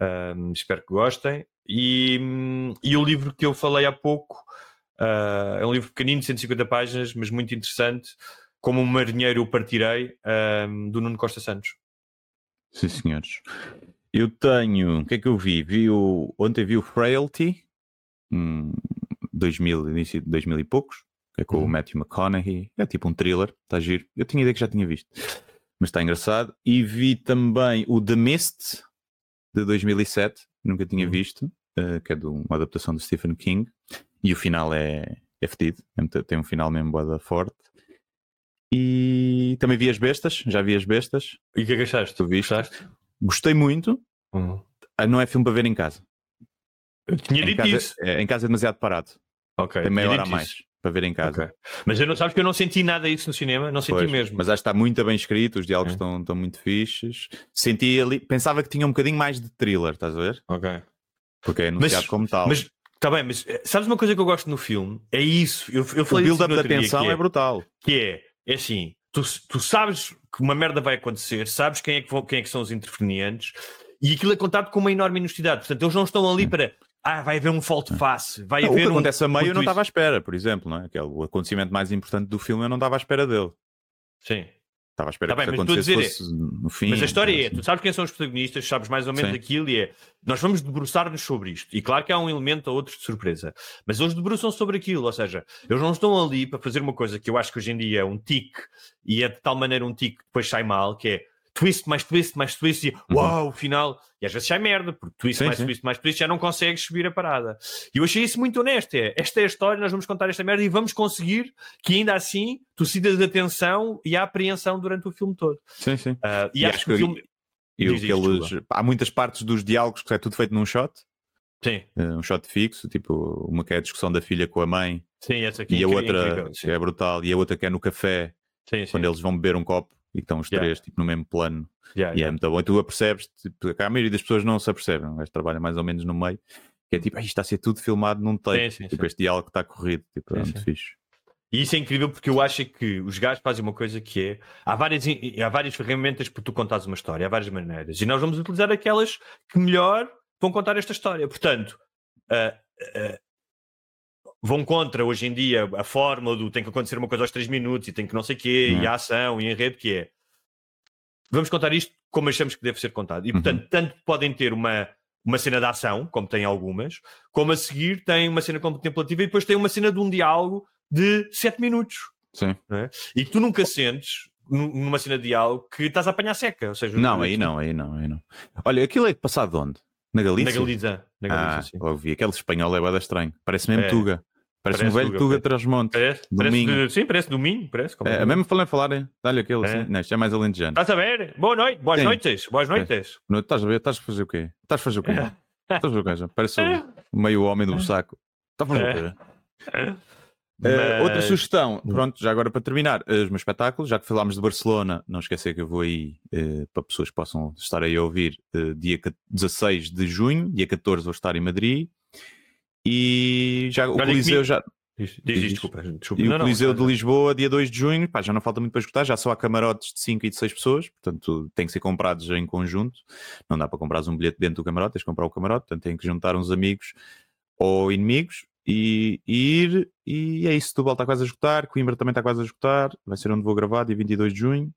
Um, espero que gostem. E, e o livro que eu falei há pouco uh, é um livro pequenino, de 150 páginas, mas muito interessante. Como um marinheiro eu partirei, um, do Nuno Costa Santos. Sim, senhores. Eu tenho. O que é que eu vi? vi o... Ontem vi o Frailty, hum, 2000, início de 2000 e poucos, que é com o Uhum. Matthew McConaughey. É tipo um thriller, está giro. Eu tinha ideia que já tinha visto, mas está engraçado. E vi também o The Mist, de 2007, nunca tinha Uhum. visto, eh, que é de uma adaptação de Stephen King. E o final é, é fedido, tem um final mesmo boa forte. E também vi as bestas, já vi as bestas. E o que é que achaste? Tu viste? Gostaste? Gostei muito. Uhum. Ah, Não é filme para ver em casa. Eu tinha Em dito casa, isso. é, em casa é demasiado parado. Ok, Tem meia tinha hora a dito mais isso. para ver em casa. Ok. Mas eu não sabes que eu não senti nada disso no cinema, não senti Pois, mesmo. Mas acho que está muito bem escrito, os diálogos É. estão, estão muito fixes. Senti ali, pensava que tinha um bocadinho mais de thriller, estás a ver? Ok. Porque é anunciado Mas- como tal. Mas está bem, mas eh, sabes uma coisa que eu gosto no filme? É isso. Eu, eu o falei disso build-up no da outro dia, tensão que é brutal. que é, é assim, tu, tu sabes que uma merda vai acontecer, sabes quem é que, vão- quem é que são os intervenientes e aquilo é contado com uma enorme honestidade. Portanto, eles não estão ali para ah, vai haver um fault face, vai Não, o haver que um. acontece a meio eu não estava à espera, por exemplo, não é? Que é o acontecimento mais importante do filme eu não estava à espera dele. Sim. Estava à espera Tá bem, que isso estou a acontecesse no fim. Mas a história é, assim. tu sabes quem são os protagonistas, sabes mais ou menos Sim. aquilo e é, nós vamos debruçar-nos sobre isto. E claro que há um elemento ou outro de surpresa, mas eles debruçam sobre aquilo, ou seja, eles não estão ali para fazer uma coisa que eu acho que hoje em dia é um tique, e é de tal maneira um tique que depois sai mal, que é, twist, mais twist, mais twist, e uau, o final. E às vezes sai merda, porque twist, Sim, mais sim. twist, mais twist, já não consegues subir a parada. E eu achei isso muito honesto. É, esta é a história, nós vamos contar esta merda e vamos conseguir que ainda assim tu sidas a atenção e a apreensão durante o filme todo. Sim, sim. Ah, e, E acho acho que o que- filme. E Diz desculpa. há muitas partes dos diálogos que é tudo feito num shot, Sim, eh, um shot fixo, tipo uma que é a discussão da filha com a mãe sim, essa aqui. e a incri- outra incrível, é brutal, e a outra que é no café, Sim, sim. quando eles vão beber um copo e estão os Yeah. três tipo, no mesmo plano. Yeah, E é muito bom. E tu apercebes, tipo, que a maioria das pessoas não se apercebem, o gajo trabalha mais ou menos no meio, que é tipo, "Ah, isto está a ser tudo filmado num take, Sim, sim, tipo sim. este diálogo que está corrido, tipo, é muito fixe. E isso é incrível porque eu acho que os gajos fazem uma coisa que é há várias, há várias ferramentas para tu contares uma história, há várias maneiras, e nós vamos utilizar aquelas que melhor vão contar esta história. Portanto, ah, ah, vão contra hoje em dia a fórmula do tem que acontecer uma coisa aos 3 minutos e tem que não sei o quê, e Uhum. a ação e enredo, que é vamos contar isto como achamos que deve ser contado. E Uhum. portanto, tanto podem ter uma, uma cena de ação, como tem algumas, como a seguir tem uma cena contemplativa e depois tem uma cena de um diálogo de 7 minutos. Sim. é? E que tu nunca sentes nu- numa cena de diálogo que estás a apanhar seca. Ou seja, Não, tu- aí não, aí não, aí não. Olha, aquilo é passado de onde? Na Galícia? Na Galiza. Na Galiza, Ah, sim. logo vi. Aquele espanhol é bada estranho. Parece mesmo É. Tuga. Parece, Parece um velho Tuga, Tuga, parece. Transmonte. Parece, sim, parece domingo. Parece, como É, mesmo falando falar, hein? dá-lhe aquele É. assim. Não, isto é mais alentejano. Estás a ver? Boa noite, boas Sim. noites, boas noites. Não, Estás a ver? Estás a fazer o quê? Estás a fazer o quê? Estás a fazer o quê? Parece o meio homem do saco. Estás a fazer o quê? Eh, outra Mas- sugestão, pronto, já agora para terminar, eh, os meus espetáculos, já que falámos de Barcelona, não esquecer que eu vou aí eh, para pessoas que possam estar aí a ouvir, eh, dia ca- 16 de junho, dia 14 vou estar em Madrid e já o Coliseu já Diz, diz, desculpa. desculpa. e Não, o não, Coliseu de não. Lisboa, dia 2 de junho, pá, já não falta muito para escutar, já só há camarotes de 5 e de 6 pessoas, portanto tem que ser comprados em conjunto, não dá para comprar um bilhete dentro do camarote, tens que comprar o camarote, portanto tem que juntar uns amigos ou inimigos e, e ir, e é isso, Setúbal está quase a escutar, Coimbra também está quase a escutar, vai ser onde vou gravar, dia 22 de junho,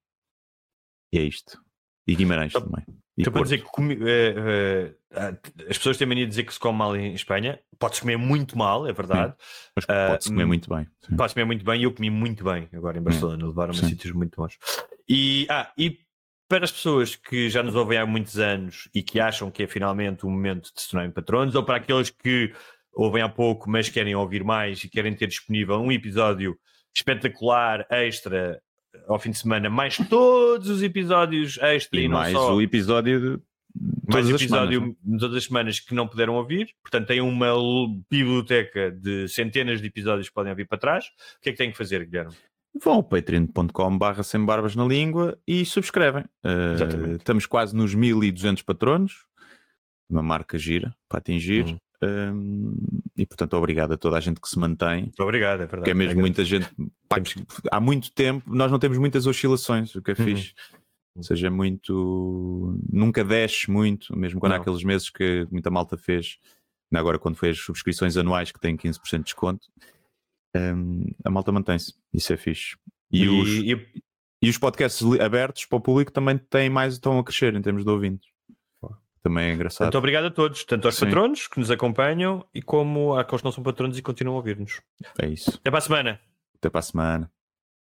e é isto. E Guimarães Então, também. E Então, para dizer que comi- eh, eh, as pessoas têm mania de dizer que se come mal em Espanha. Podes comer muito mal, é verdade. Mas ah, pode-se comer hum, muito bem. sim. Podes comer muito bem e eu comi muito bem agora em Barcelona. Levaram-me a Sim. sítios muito bons. E, ah, e para as pessoas que já nos ouvem há muitos anos e que acham que é finalmente o momento de se tornarem patronos, ou para aqueles que ouvem há pouco, mas querem ouvir mais e querem ter disponível um episódio espetacular, extra, ao fim de semana, mais todos os episódios extra e, E não mais só o episódio de mais episódio semanas, de todas as semanas que não puderam ouvir. Portanto, tem uma biblioteca de centenas de episódios que podem ouvir para trás. O que é que têm que fazer, Guilherme? Vão ao patreon.com barra sem barbas na língua e subscrevem. Uh, estamos quase nos 1200 patronos, uma marca gira para atingir. Uhum. Um, e portanto, obrigado a toda a gente que se mantém, Muito obrigado, é verdade. porque é mesmo muita gente. pá, há muito tempo nós não temos muitas oscilações, o que é Uhum. fixe. Ou seja, é muito. Nunca desce muito, mesmo quando há Não. aqueles meses que muita malta fez, agora quando fez subscrições anuais que têm 15% de desconto, um, a malta mantém-se. Isso é fixe. E, E, os, e- e os podcasts abertos para o público também têm mais, estão a crescer em termos de ouvintes. Também é engraçado. Portanto, obrigado a todos, tanto aos Sim. patronos que nos acompanham e como àqueles que não são patronos e continuam a ouvir-nos. É isso. Até para a semana. Até para a semana.